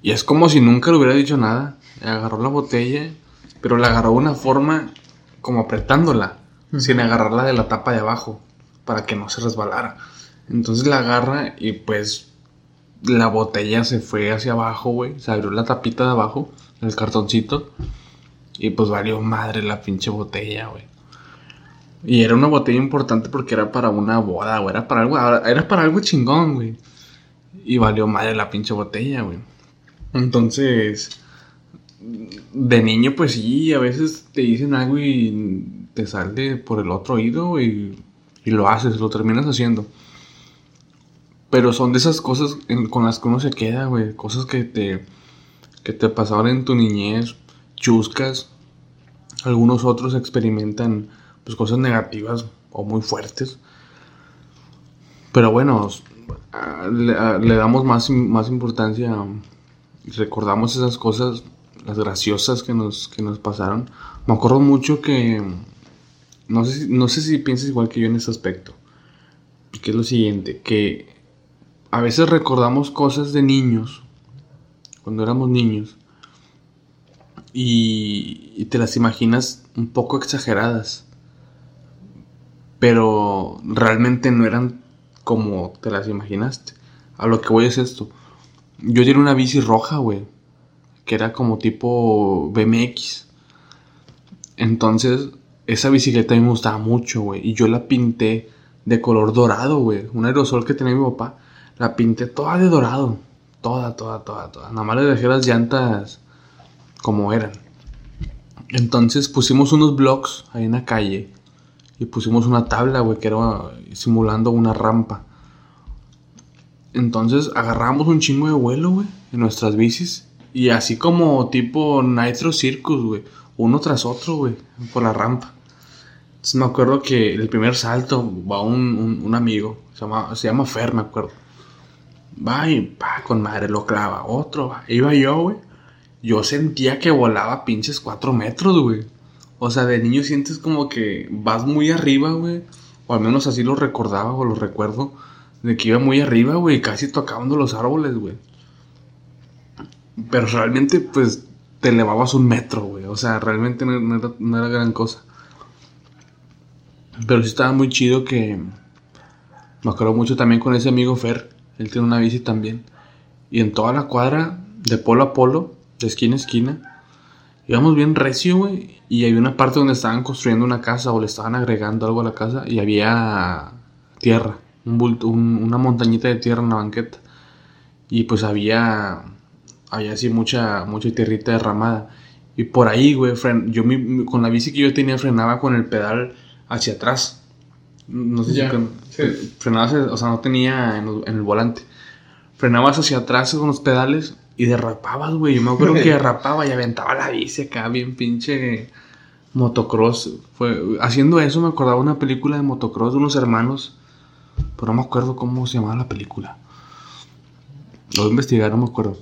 Y es como si nunca le hubiera dicho nada. Agarró la botella, pero la agarró de una forma como apretándola, sin agarrarla de la tapa de abajo, para que no se resbalara. Entonces la agarra y pues la botella se fue hacia abajo, güey. Se abrió la tapita de abajo, el cartoncito. Y pues valió madre la pinche botella, güey. Y era una botella importante porque era para una boda, güey. Era para algo, era para algo chingón, güey. Y valió madre la pinche botella, güey. Entonces, de niño, pues sí, a veces te dicen algo y te sale por el otro oído y, y lo haces, lo terminas haciendo. Pero son de esas cosas con las que uno se queda. Cosas que te, que te pasaron en tu niñez, chuscas. Algunos otros experimentan pues, cosas negativas o muy fuertes. Pero bueno, le, damos más, más importancia, recordamos esas cosas, las graciosas que nos, que nos pasaron. Me acuerdo mucho que, no sé, no sé si piensas igual que yo en ese aspecto, que es lo siguiente, que a veces recordamos cosas de niños, cuando éramos niños, y, te las imaginas un poco exageradas, pero realmente no eran como te las imaginaste. A lo que voy es esto. Yo tenía una bici roja, güey, que era como tipo BMX. Entonces, esa bicicleta me gustaba mucho, güey, y yo la pinté de color dorado, güey, un aerosol que tenía mi papá la pinté toda de dorado. Toda, toda, toda, toda. Nada más le dejé las llantas como eran. Entonces pusimos unos blocks ahí en la calle. Y pusimos una tabla, güey, que era simulando una rampa. Entonces agarramos un chingo de vuelo, güey, en nuestras bicis. Y así como tipo Nitro Circus, güey. Uno tras otro, güey, por la rampa. Entonces me acuerdo que el primer salto va un, un, amigo. Se llama, se llama Fer, me acuerdo. Va y pa, con madre lo clava. Otro, va. Iba yo, güey. Yo sentía que volaba pinches cuatro metros, güey. O sea, de niño sientes como que vas muy arriba, güey. O al menos así lo recordaba o lo recuerdo. De que iba muy arriba, güey. Casi tocando los árboles, güey. Pero realmente, pues, te elevabas un metro, güey. O sea, realmente no, era, gran cosa. Pero sí estaba muy chido que... Me acuerdo mucho también con ese amigo Fer él tiene una bici también. Y en toda la cuadra, de polo a polo, de esquina a esquina, íbamos bien recio, güey. Y había una parte donde estaban construyendo una casa o le estaban agregando algo a la casa y había tierra, un una montañita de tierra en la banqueta. Y pues había, había así mucha, mucha tierrita derramada. Y por ahí, güey, yo con la bici que yo tenía frenaba con el pedal hacia atrás. No sé si frenabas, o sea, no tenía en, el volante. Frenabas hacia atrás con los pedales y derrapabas, güey. Yo me acuerdo que derrapaba y aventaba la bici acá, bien pinche motocross. Fue, haciendo eso me acordaba una película de motocross de unos hermanos, pero no me acuerdo cómo se llamaba la película. Lo voy a investigar, no me acuerdo.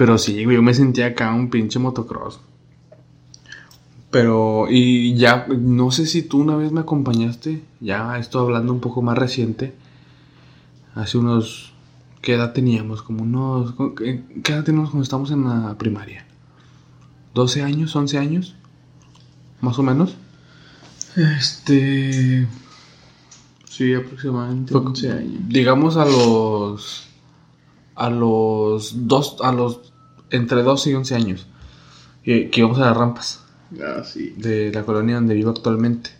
Pero sí, güey, yo me sentía acá un pinche motocross. Pero, y ya, no sé si tú una vez me acompañaste, ya esto hablando un poco más reciente, hace unos, ¿qué edad teníamos? Como unos, ¿qué edad teníamos cuando estábamos en la primaria? ¿12 años? ¿11 años? ¿Más o menos? Este... Sí, aproximadamente 11 años. Digamos a los... A los dos, a los... Entre 12 y 11 años. Que, que íbamos a las rampas. Ah, de la colonia donde vivo actualmente.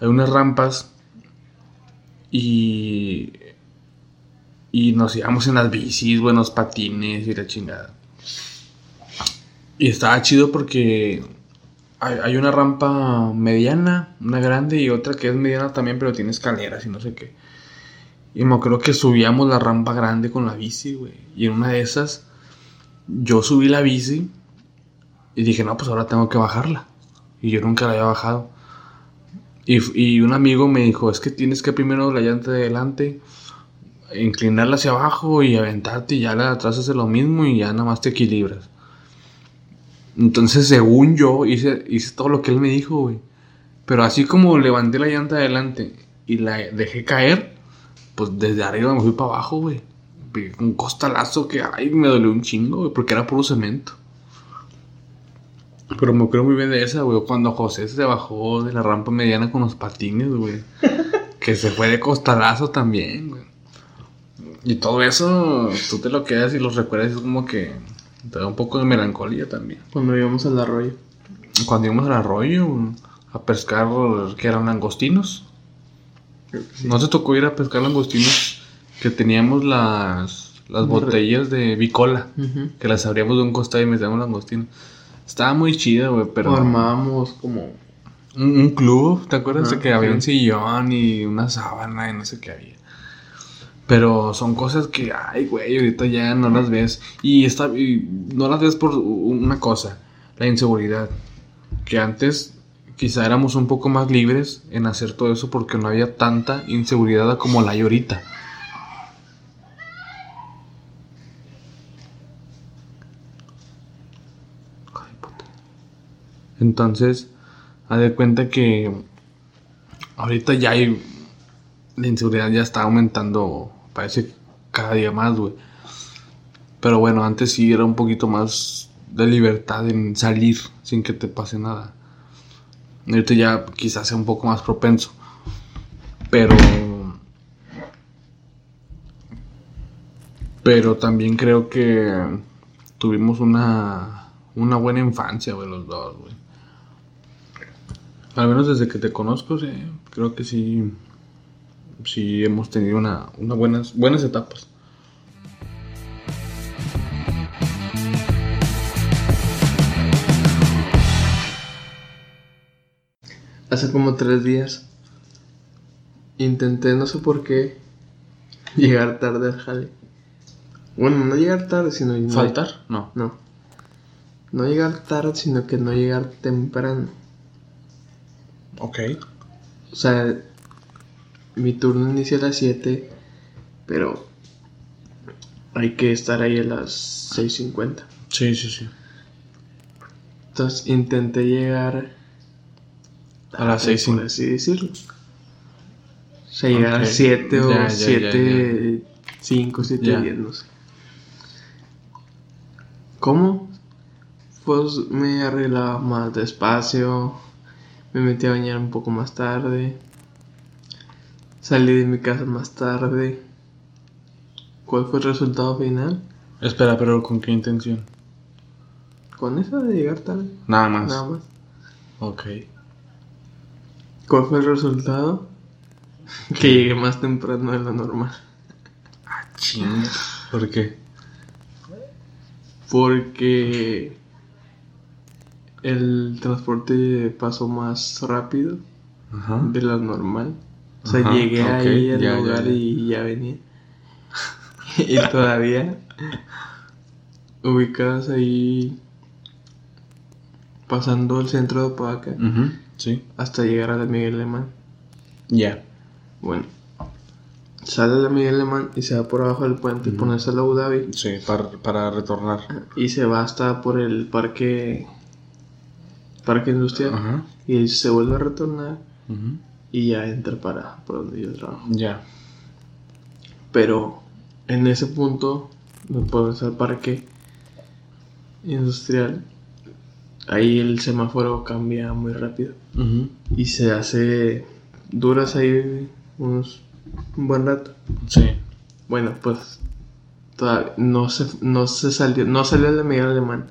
Hay unas rampas y, y nos íbamos en las bicis, buenos patines y la chingada. Y estaba chido porque hay, una rampa mediana, una grande y otra que es mediana también, pero tiene escaleras y no sé qué. Y me acuerdo que subíamos la rampa grande con la bici, güey. Y en una de esas, yo subí la bici y dije, no, pues ahora tengo que bajarla. Y yo nunca la había bajado. Y, y un amigo me dijo, es que tienes que primero la llanta de adelante, inclinarla hacia abajo y aventarte y ya la de atrás hace lo mismo y ya nada más te equilibras. Entonces, según yo, hice, hice todo lo que él me dijo, güey. Pero así como levanté la llanta de adelante y la dejé caer, pues desde arriba me fui para abajo, güey. Pegué Un costalazo que, ay, me dolió un chingo, güey, porque era puro cemento. Pero me acuerdo muy bien de esa, güey, cuando José se bajó de la rampa mediana con los patines, güey. que se fue de costalazo también, güey. Y todo eso, tú te lo quedas y los recuerdas, es como que te da un poco de melancolía también. Cuando íbamos al arroyo. Cuando íbamos al arroyo a pescar, que eran langostinos. ¿No te tocó ir a pescar langostinos? Que teníamos las, las botellas de bicola, que las abríamos de un costado y metíamos langostinos. Estaba muy chida, güey, pero... O armábamos como. Un, un club, ¿te acuerdas de Ah, que había un sillón y una sábana y no sé qué había? Pero son cosas que, ay, güey, ahorita ya no las ves. Y, está, y no las ves por una cosa, la inseguridad. Que antes quizá éramos un poco más libres en hacer todo eso porque no había tanta inseguridad como la hay ahorita. Entonces, haz de cuenta que ahorita ya hay. La inseguridad ya está aumentando, parece cada día más, güey. Pero bueno, antes sí era un poquito más de libertad en salir sin que te pase nada. Ahorita ya quizás sea un poco más propenso. Pero. Pero también creo que tuvimos una, una buena infancia, güey, los dos, güey. Al menos desde que te conozco, sí, creo que sí, sí hemos tenido una, una buenas, buenas etapas. Hace como tres días. Intenté, no sé por qué, llegar tarde al jale. Bueno, no llegar tarde, sino. no- ¿Faltar? No. No. No llegar tarde, sino que no llegar temprano. Ok. O sea, mi turno inicia a las 7, pero hay que estar ahí a las 6.50. Sí, sí, sí. Entonces intenté llegar A las tarde, 6:50. por así decirlo. O sea, llegar a Ok. las 7 o Ya, ya, ya, 7, 5, 7, Ya. 10, no sé. ¿Cómo? Pues me arreglaba más despacio, me metí a bañar un poco más tarde, salí de mi casa más tarde. ¿Cuál fue el resultado final? Espera, pero ¿con qué intención? Con eso de llegar tarde, Nada más. nada más. Ok. ¿Cuál fue el resultado? Que llegué más temprano de lo normal. Chinga. ¿Por qué? Porque el transporte pasó más rápido Ajá. de lo normal. O sea, Ajá, llegué ahí al ya, lugar ya. y ya venía. y todavía ubicados ahí pasando el centro de Opaca Sí. hasta llegar a la Miguel Alemán. Ya. Bueno, sale la Miguel Alemán y se va por abajo del puente y Ujú. ponerse a la Abu Dhabi Sí, para, para retornar. y se va hasta por el parque parque industrial Ajá. y se vuelve a retornar y ya entra para por donde yo trabajo. Ya. Pero en ese punto, después al parque industrial, ahí el semáforo cambia muy rápido y se hace duras ahí unos un buen rato. Sí. Bueno, pues todavía no se, no se salió, no salió de Miguel Alemán.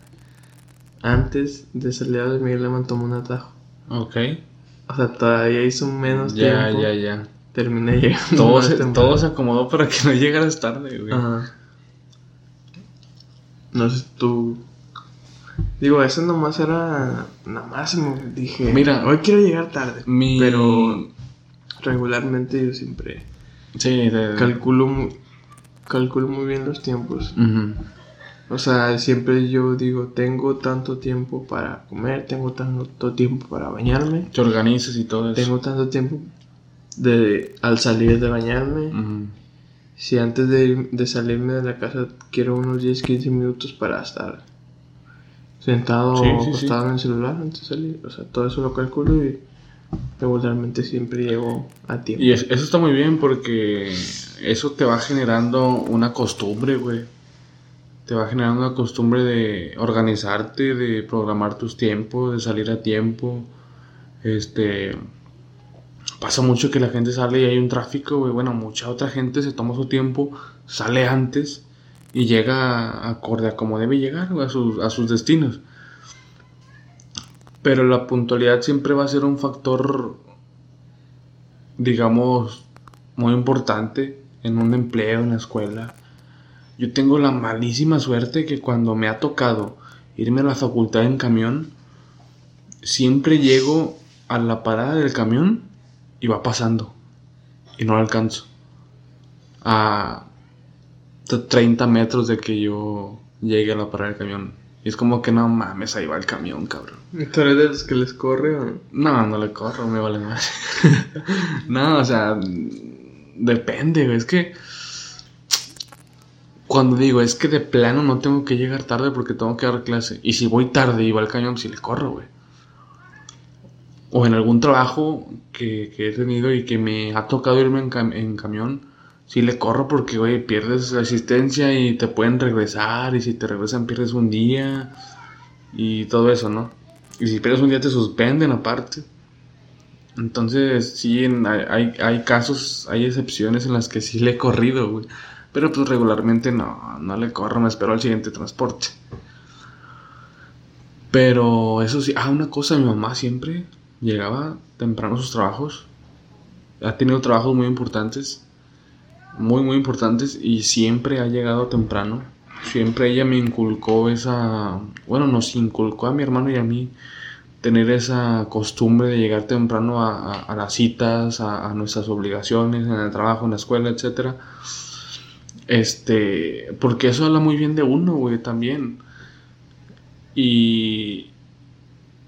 Antes de salir de Miguel Alemán tomó un atajo. Ok. O sea, todavía hizo menos Ya, tiempo. ya, ya. Terminé llegando. Todo se, todo se acomodó para que no llegaras tarde, güey. Ajá. No sé, tú. Digo, eso nomás era. Nada más me dije. Mira. hoy quiero llegar tarde. Mi... Pero regularmente yo siempre Sí, de... calculo muy, calculo muy bien los tiempos. Ujú. O sea, siempre yo digo, tengo tanto tiempo para comer, tengo tanto tiempo para bañarme. Te organizas y todo eso. Tengo tanto tiempo de al salir de bañarme. Ujú. Si antes de, de salirme de la casa quiero unos 10, 15 minutos para estar sentado Sí, o sí, acostado en el celular antes de salir. O sea, todo eso lo calculo y regularmente siempre llego a tiempo. Y es- eso está muy bien porque eso te va generando una costumbre, güey. Te va generando una costumbre de organizarte, de programar tus tiempos, de salir a tiempo. Este. Pasa mucho que la gente sale y hay un tráfico, güey. Bueno, mucha otra gente se toma su tiempo, sale antes y llega acorde a como debe llegar, a sus, a sus destinos. Pero la puntualidad siempre va a ser un factor digamos, muy importante en un empleo, en la escuela. Yo tengo la malísima suerte que cuando me ha tocado irme a la facultad en camión, siempre llego a la parada del camión y va pasando. Y no lo alcanzo. A t- 30 metros de que yo llegue a la parada del camión. Y es como que no mames, ahí va el camión, cabrón. ¿Tú eres de los que les corre o no? No, le corro, me vale más. no, o sea, depende. Es que cuando digo, es que de plano no tengo que llegar tarde porque tengo que dar clase. Y si voy tarde y va al cañón, si le corro, güey. O en algún trabajo que, que he tenido y que me ha tocado irme en, cam- en camión, si le corro porque, güey, pierdes la asistencia y te pueden regresar. Y si te regresan, pierdes un día. Y todo eso, ¿no? Y si pierdes un día te suspenden aparte. Entonces, sí, hay, hay casos, hay excepciones en las que sí le he corrido, güey. Pero pues regularmente no, no le corro, me espero al siguiente transporte. Pero eso sí, ah, una cosa, mi mamá siempre llegaba temprano a sus trabajos. Ha tenido trabajos muy importantes, muy, muy importantes, y siempre ha llegado temprano. Siempre ella me inculcó esa, bueno, nos inculcó a mi hermano y a mí tener esa costumbre de llegar temprano a, las citas, a, a nuestras obligaciones en el trabajo, en la escuela, etcétera. Este, porque eso habla muy bien de uno, güey, también. Y,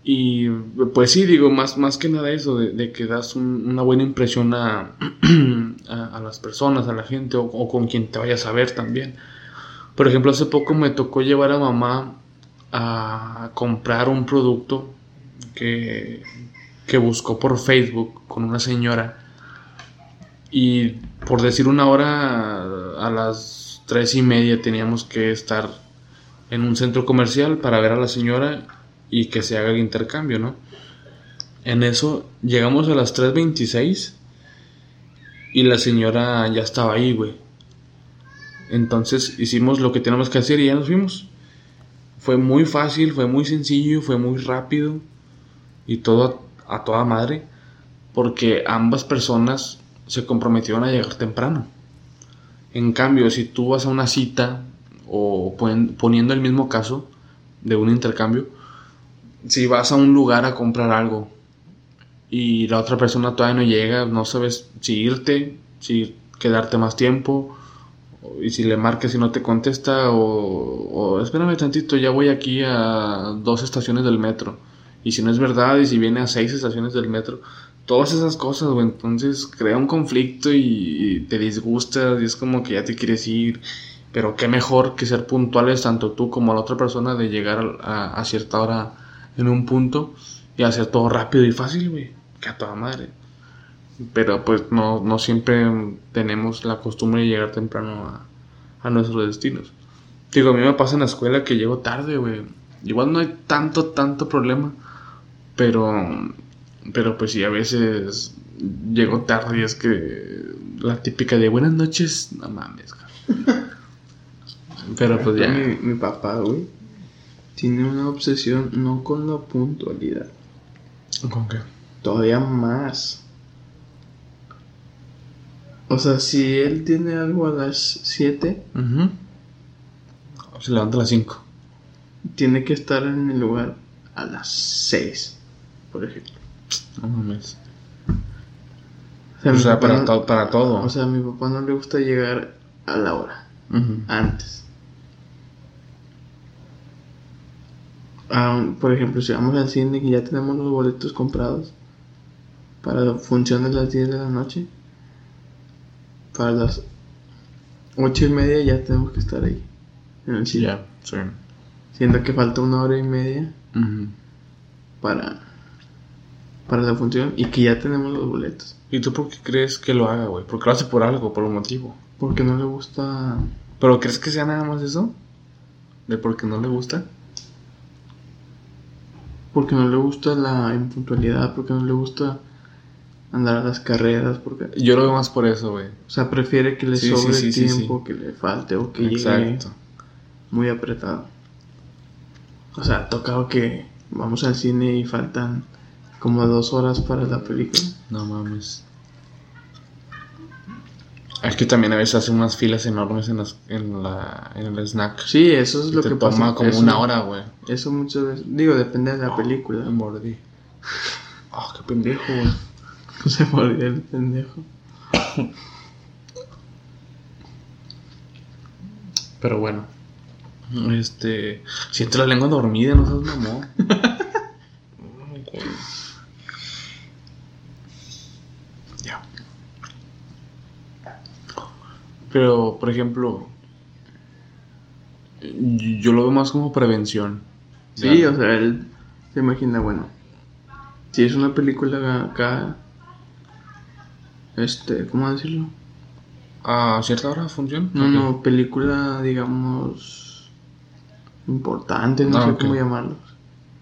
y pues sí, digo, más, más que nada eso, de, que das un- una buena impresión a, a, las personas, a la gente, o, o con quien te vayas a ver también. Por ejemplo, hace poco me tocó llevar a mamá a comprar un producto que, que buscó por Facebook con una señora. Y por decir una hora, a las tres y media teníamos que estar en un centro comercial para ver a la señora y que se haga el intercambio, ¿no? En eso llegamos a las 3.26 y la señora ya estaba ahí, güey. Entonces hicimos lo que teníamos que hacer y ya nos fuimos. Fue muy fácil, fue muy sencillo, fue muy rápido y todo a, a toda madre porque ambas personas se comprometieron a llegar temprano. En cambio, si tú vas a una cita o pon- poniendo el mismo caso de un intercambio, si vas a un lugar a comprar algo y la otra persona todavía no llega, no sabes si irte, si quedarte más tiempo, y si le marcas y no te contesta, o, o espérame tantito, ya voy aquí a dos estaciones del metro. Y si no es verdad, y si viene a seis estaciones del metro, todas esas cosas, güey, entonces crea un conflicto y, te disgustas y es como que ya te quieres ir. Pero qué mejor que ser puntuales tanto tú como la otra persona de llegar a, a cierta hora en un punto y hacer todo rápido y fácil, güey. Que a toda madre. Pero pues no, no siempre tenemos la costumbre de llegar temprano a, a nuestros destinos. Digo, a mí me pasa en la escuela que llego tarde, güey. Igual no hay tanto, tanto problema. Pero, pero pues sí, a veces llego tarde y es que la típica de buenas noches, no mames. Pero pues ya. Mi, mi papá, güey, tiene una obsesión no con la puntualidad, ¿Con qué? todavía más. O sea, si él tiene algo a las 7, Ujú. Se levanta a las 5. tiene que estar en el lugar a las 6, por ejemplo. No mames. O sea, para, no- to- para todo. O sea, a mi papá no le gusta llegar a la hora, antes. ah, por ejemplo, si vamos al cine y ya tenemos los boletos comprados para la función de las 10 de la noche, para las 8 y media ya tenemos que estar ahí, en el cine. Ya, sí. Siendo que falta una hora y media para, para la función y que ya tenemos los boletos. ¿Y tú por qué crees que lo haga, güey? Porque lo hace por algo, por un motivo. Porque no le gusta. ¿Pero crees que sea nada más eso? ¿De por qué no le gusta? Porque no le gusta la impuntualidad, porque no le gusta andar a las carreras, porque. Yo lo veo más por eso, güey. O sea, prefiere que le Sí, sobre sí, sí, tiempo, que le falte o que llegue Exacto. muy apretado. O sea, ha tocado que vamos al cine y faltan como dos horas para la película. No mames. Es que también a veces hacen unas filas enormes en, las, en, la, en el snack. Sí, eso es Y lo te que toma pasa. como Eso- una hora, güey. Eso muchas veces. Digo, depende de la película. Me mordí. Ah, qué pendejo, güey. Se murió el pendejo. Pero bueno. Este. Siento la lengua dormida, no seas mamón. Ay, güey. ya. Pero, por ejemplo. Yo lo veo más como prevención. Sí, o sea, él se imagina, bueno, si es una película acá, este, ¿cómo decirlo? ¿A cierta hora función? No, no, película, digamos, importante, no Ah, sé cómo llamarlo.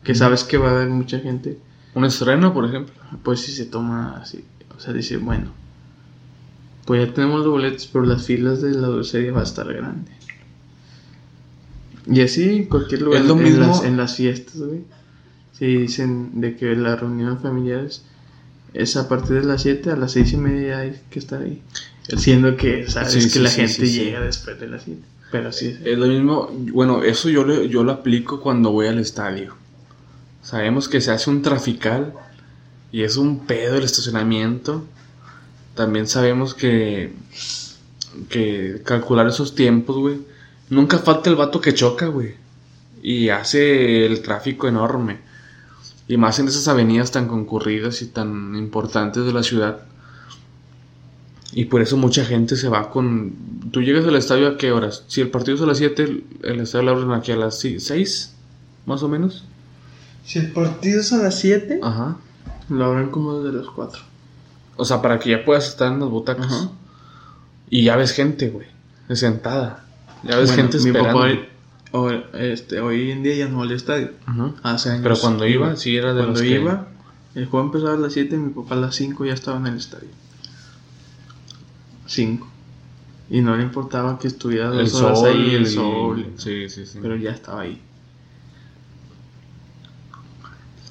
Que sabes que va a haber mucha gente, Un estreno, por ejemplo. pues si se toma así, o sea, dice, bueno, pues ya tenemos los boletos, pero las filas de la dulcería va a estar grande. Y así en cualquier lugar, Es lo en, mismo- las, en las fiestas, güey. Si dicen de que la reunión familiares es a partir de las 7 a las 6 y media hay que estar ahí. Siendo que sabes Sí, que sí, la sí, gente llega después de las 7. Pero sí, sí. Es lo mismo, bueno, eso yo lo, yo lo aplico cuando voy al estadio. Sabemos que se hace un trafical y es un pedo el estacionamiento. También sabemos que, que calcular esos tiempos, güey. Nunca falta el vato que choca, güey. Y hace el tráfico enorme. Y más en esas avenidas tan concurridas y tan importantes de la ciudad. Y por eso mucha gente se va con... ¿Tú llegas al estadio a qué horas? Si el partido es a las 7, el- estadio lo abren aquí a las 6, más o menos. Si el partido es a las 7, Ajá. lo abren como desde las 4. O sea, para que ya puedas estar en las butacas. Ajá. Y ya ves gente, güey. Sentada. Ya ves Bueno, gente mi esperando. papá hoy, este, hoy en día ya no va al estadio. Ajá. Hace años. Pero cuando iba, sí era de Cuando los que- iba, el juego empezaba a las 7 y mi papá a las 5 ya estaba en el estadio. 5. Y no le importaba que estuviera El dos horas sol, ahí, el el- sol. Sí, sí, sí. Pero ya estaba ahí.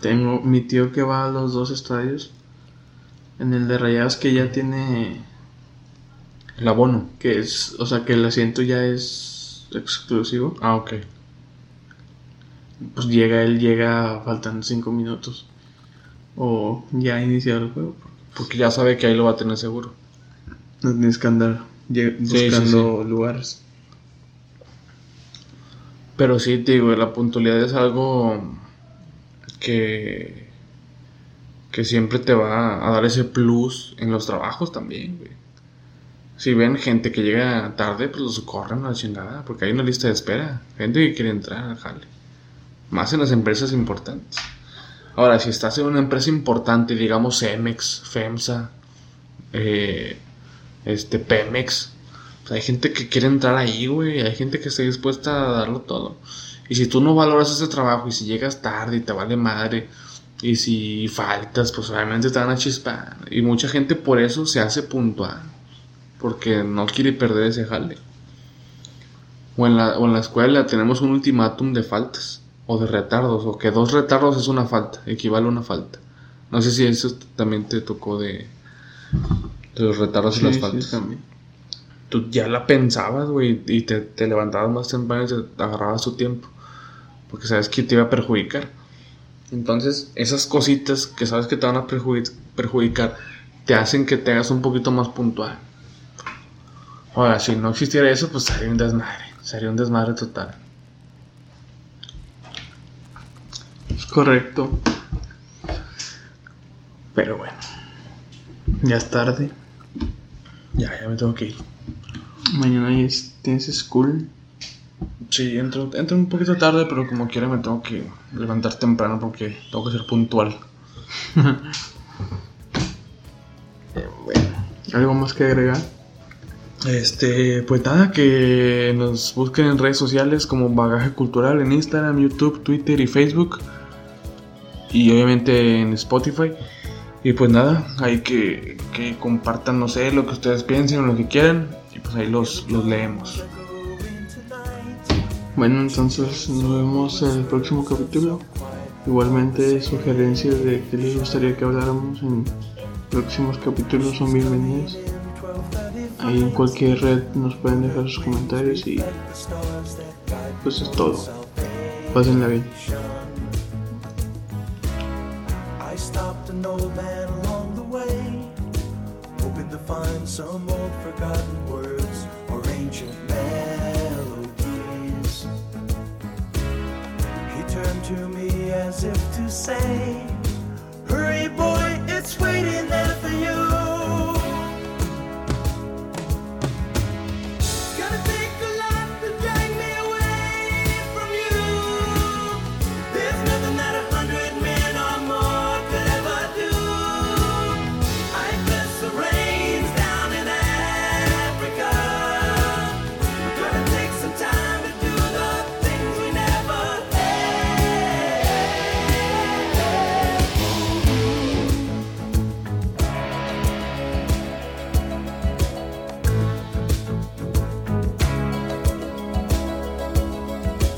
Tengo mi tío que va a los dos estadios. En el de Rayados que ya tiene. El abono. Que es. O sea que el asiento ya es exclusivo. Ah, ok. Pues llega, él llega faltando 5 minutos. O ya ha iniciado el juego. Porque ya sabe que ahí lo va a tener seguro. No tienes que andar lle- Sí, sí, buscando lugares. Pero sí, te digo, la puntualidad es algo que, que siempre te va a dar ese plus en los trabajos también, güey. Si ven gente que llega tarde, pues los corren a la chingada, porque hay una lista de espera. Gente que quiere entrar al jale. Más en las empresas importantes. Ahora, si estás en una empresa importante, digamos Cemex, FEMSA, eh, este, Pemex, pues hay gente que quiere entrar ahí, güey. Hay gente que está dispuesta a darlo todo. Y si tú no valoras ese trabajo y si llegas tarde y te vale madre y si faltas, pues obviamente te van a chispar. Y mucha gente por eso se hace puntual. Porque no quiere perder ese jale. O en la, o en la escuela tenemos un ultimátum de faltas o de retardos. O que dos retardos es una falta, equivale a una falta. No sé si eso también te tocó de, de los retardos y las Sí, sí, faltas también. tú ya la pensabas, güey, y te, te levantabas más temprano y te agarrabas tu tiempo. Porque sabes que te iba a perjudicar. Entonces, esas cositas que sabes que te van a perjudi- perjudicar, te hacen que te hagas un poquito más puntual. Ahora, si no existiera eso, pues sería un desmadre. Sería un desmadre total. correcto. Pero bueno, ya es tarde. Ya, ya me tengo que ir. Mañana ya es- tienes school. Sí, entro, entro un poquito tarde, pero como quiera me tengo que levantar temprano porque tengo que ser puntual. Eh, bueno, ¿algo más que agregar? Este, pues nada, que nos busquen en redes sociales como Bagaje Cultural en Instagram, YouTube, Twitter y Facebook. Y obviamente en Spotify. Y pues nada, hay que, que compartan, no sé, lo que ustedes piensen o lo que quieran. Y pues ahí los, los leemos. Bueno, entonces nos vemos en el próximo capítulo. Igualmente, sugerencias de qué les gustaría que habláramos en próximos capítulos son bienvenidas. Ahí en cualquier red nos pueden dejar sus comentarios y pues es todo. Pásenla bien. say, Hurry, boy, it's waiting there.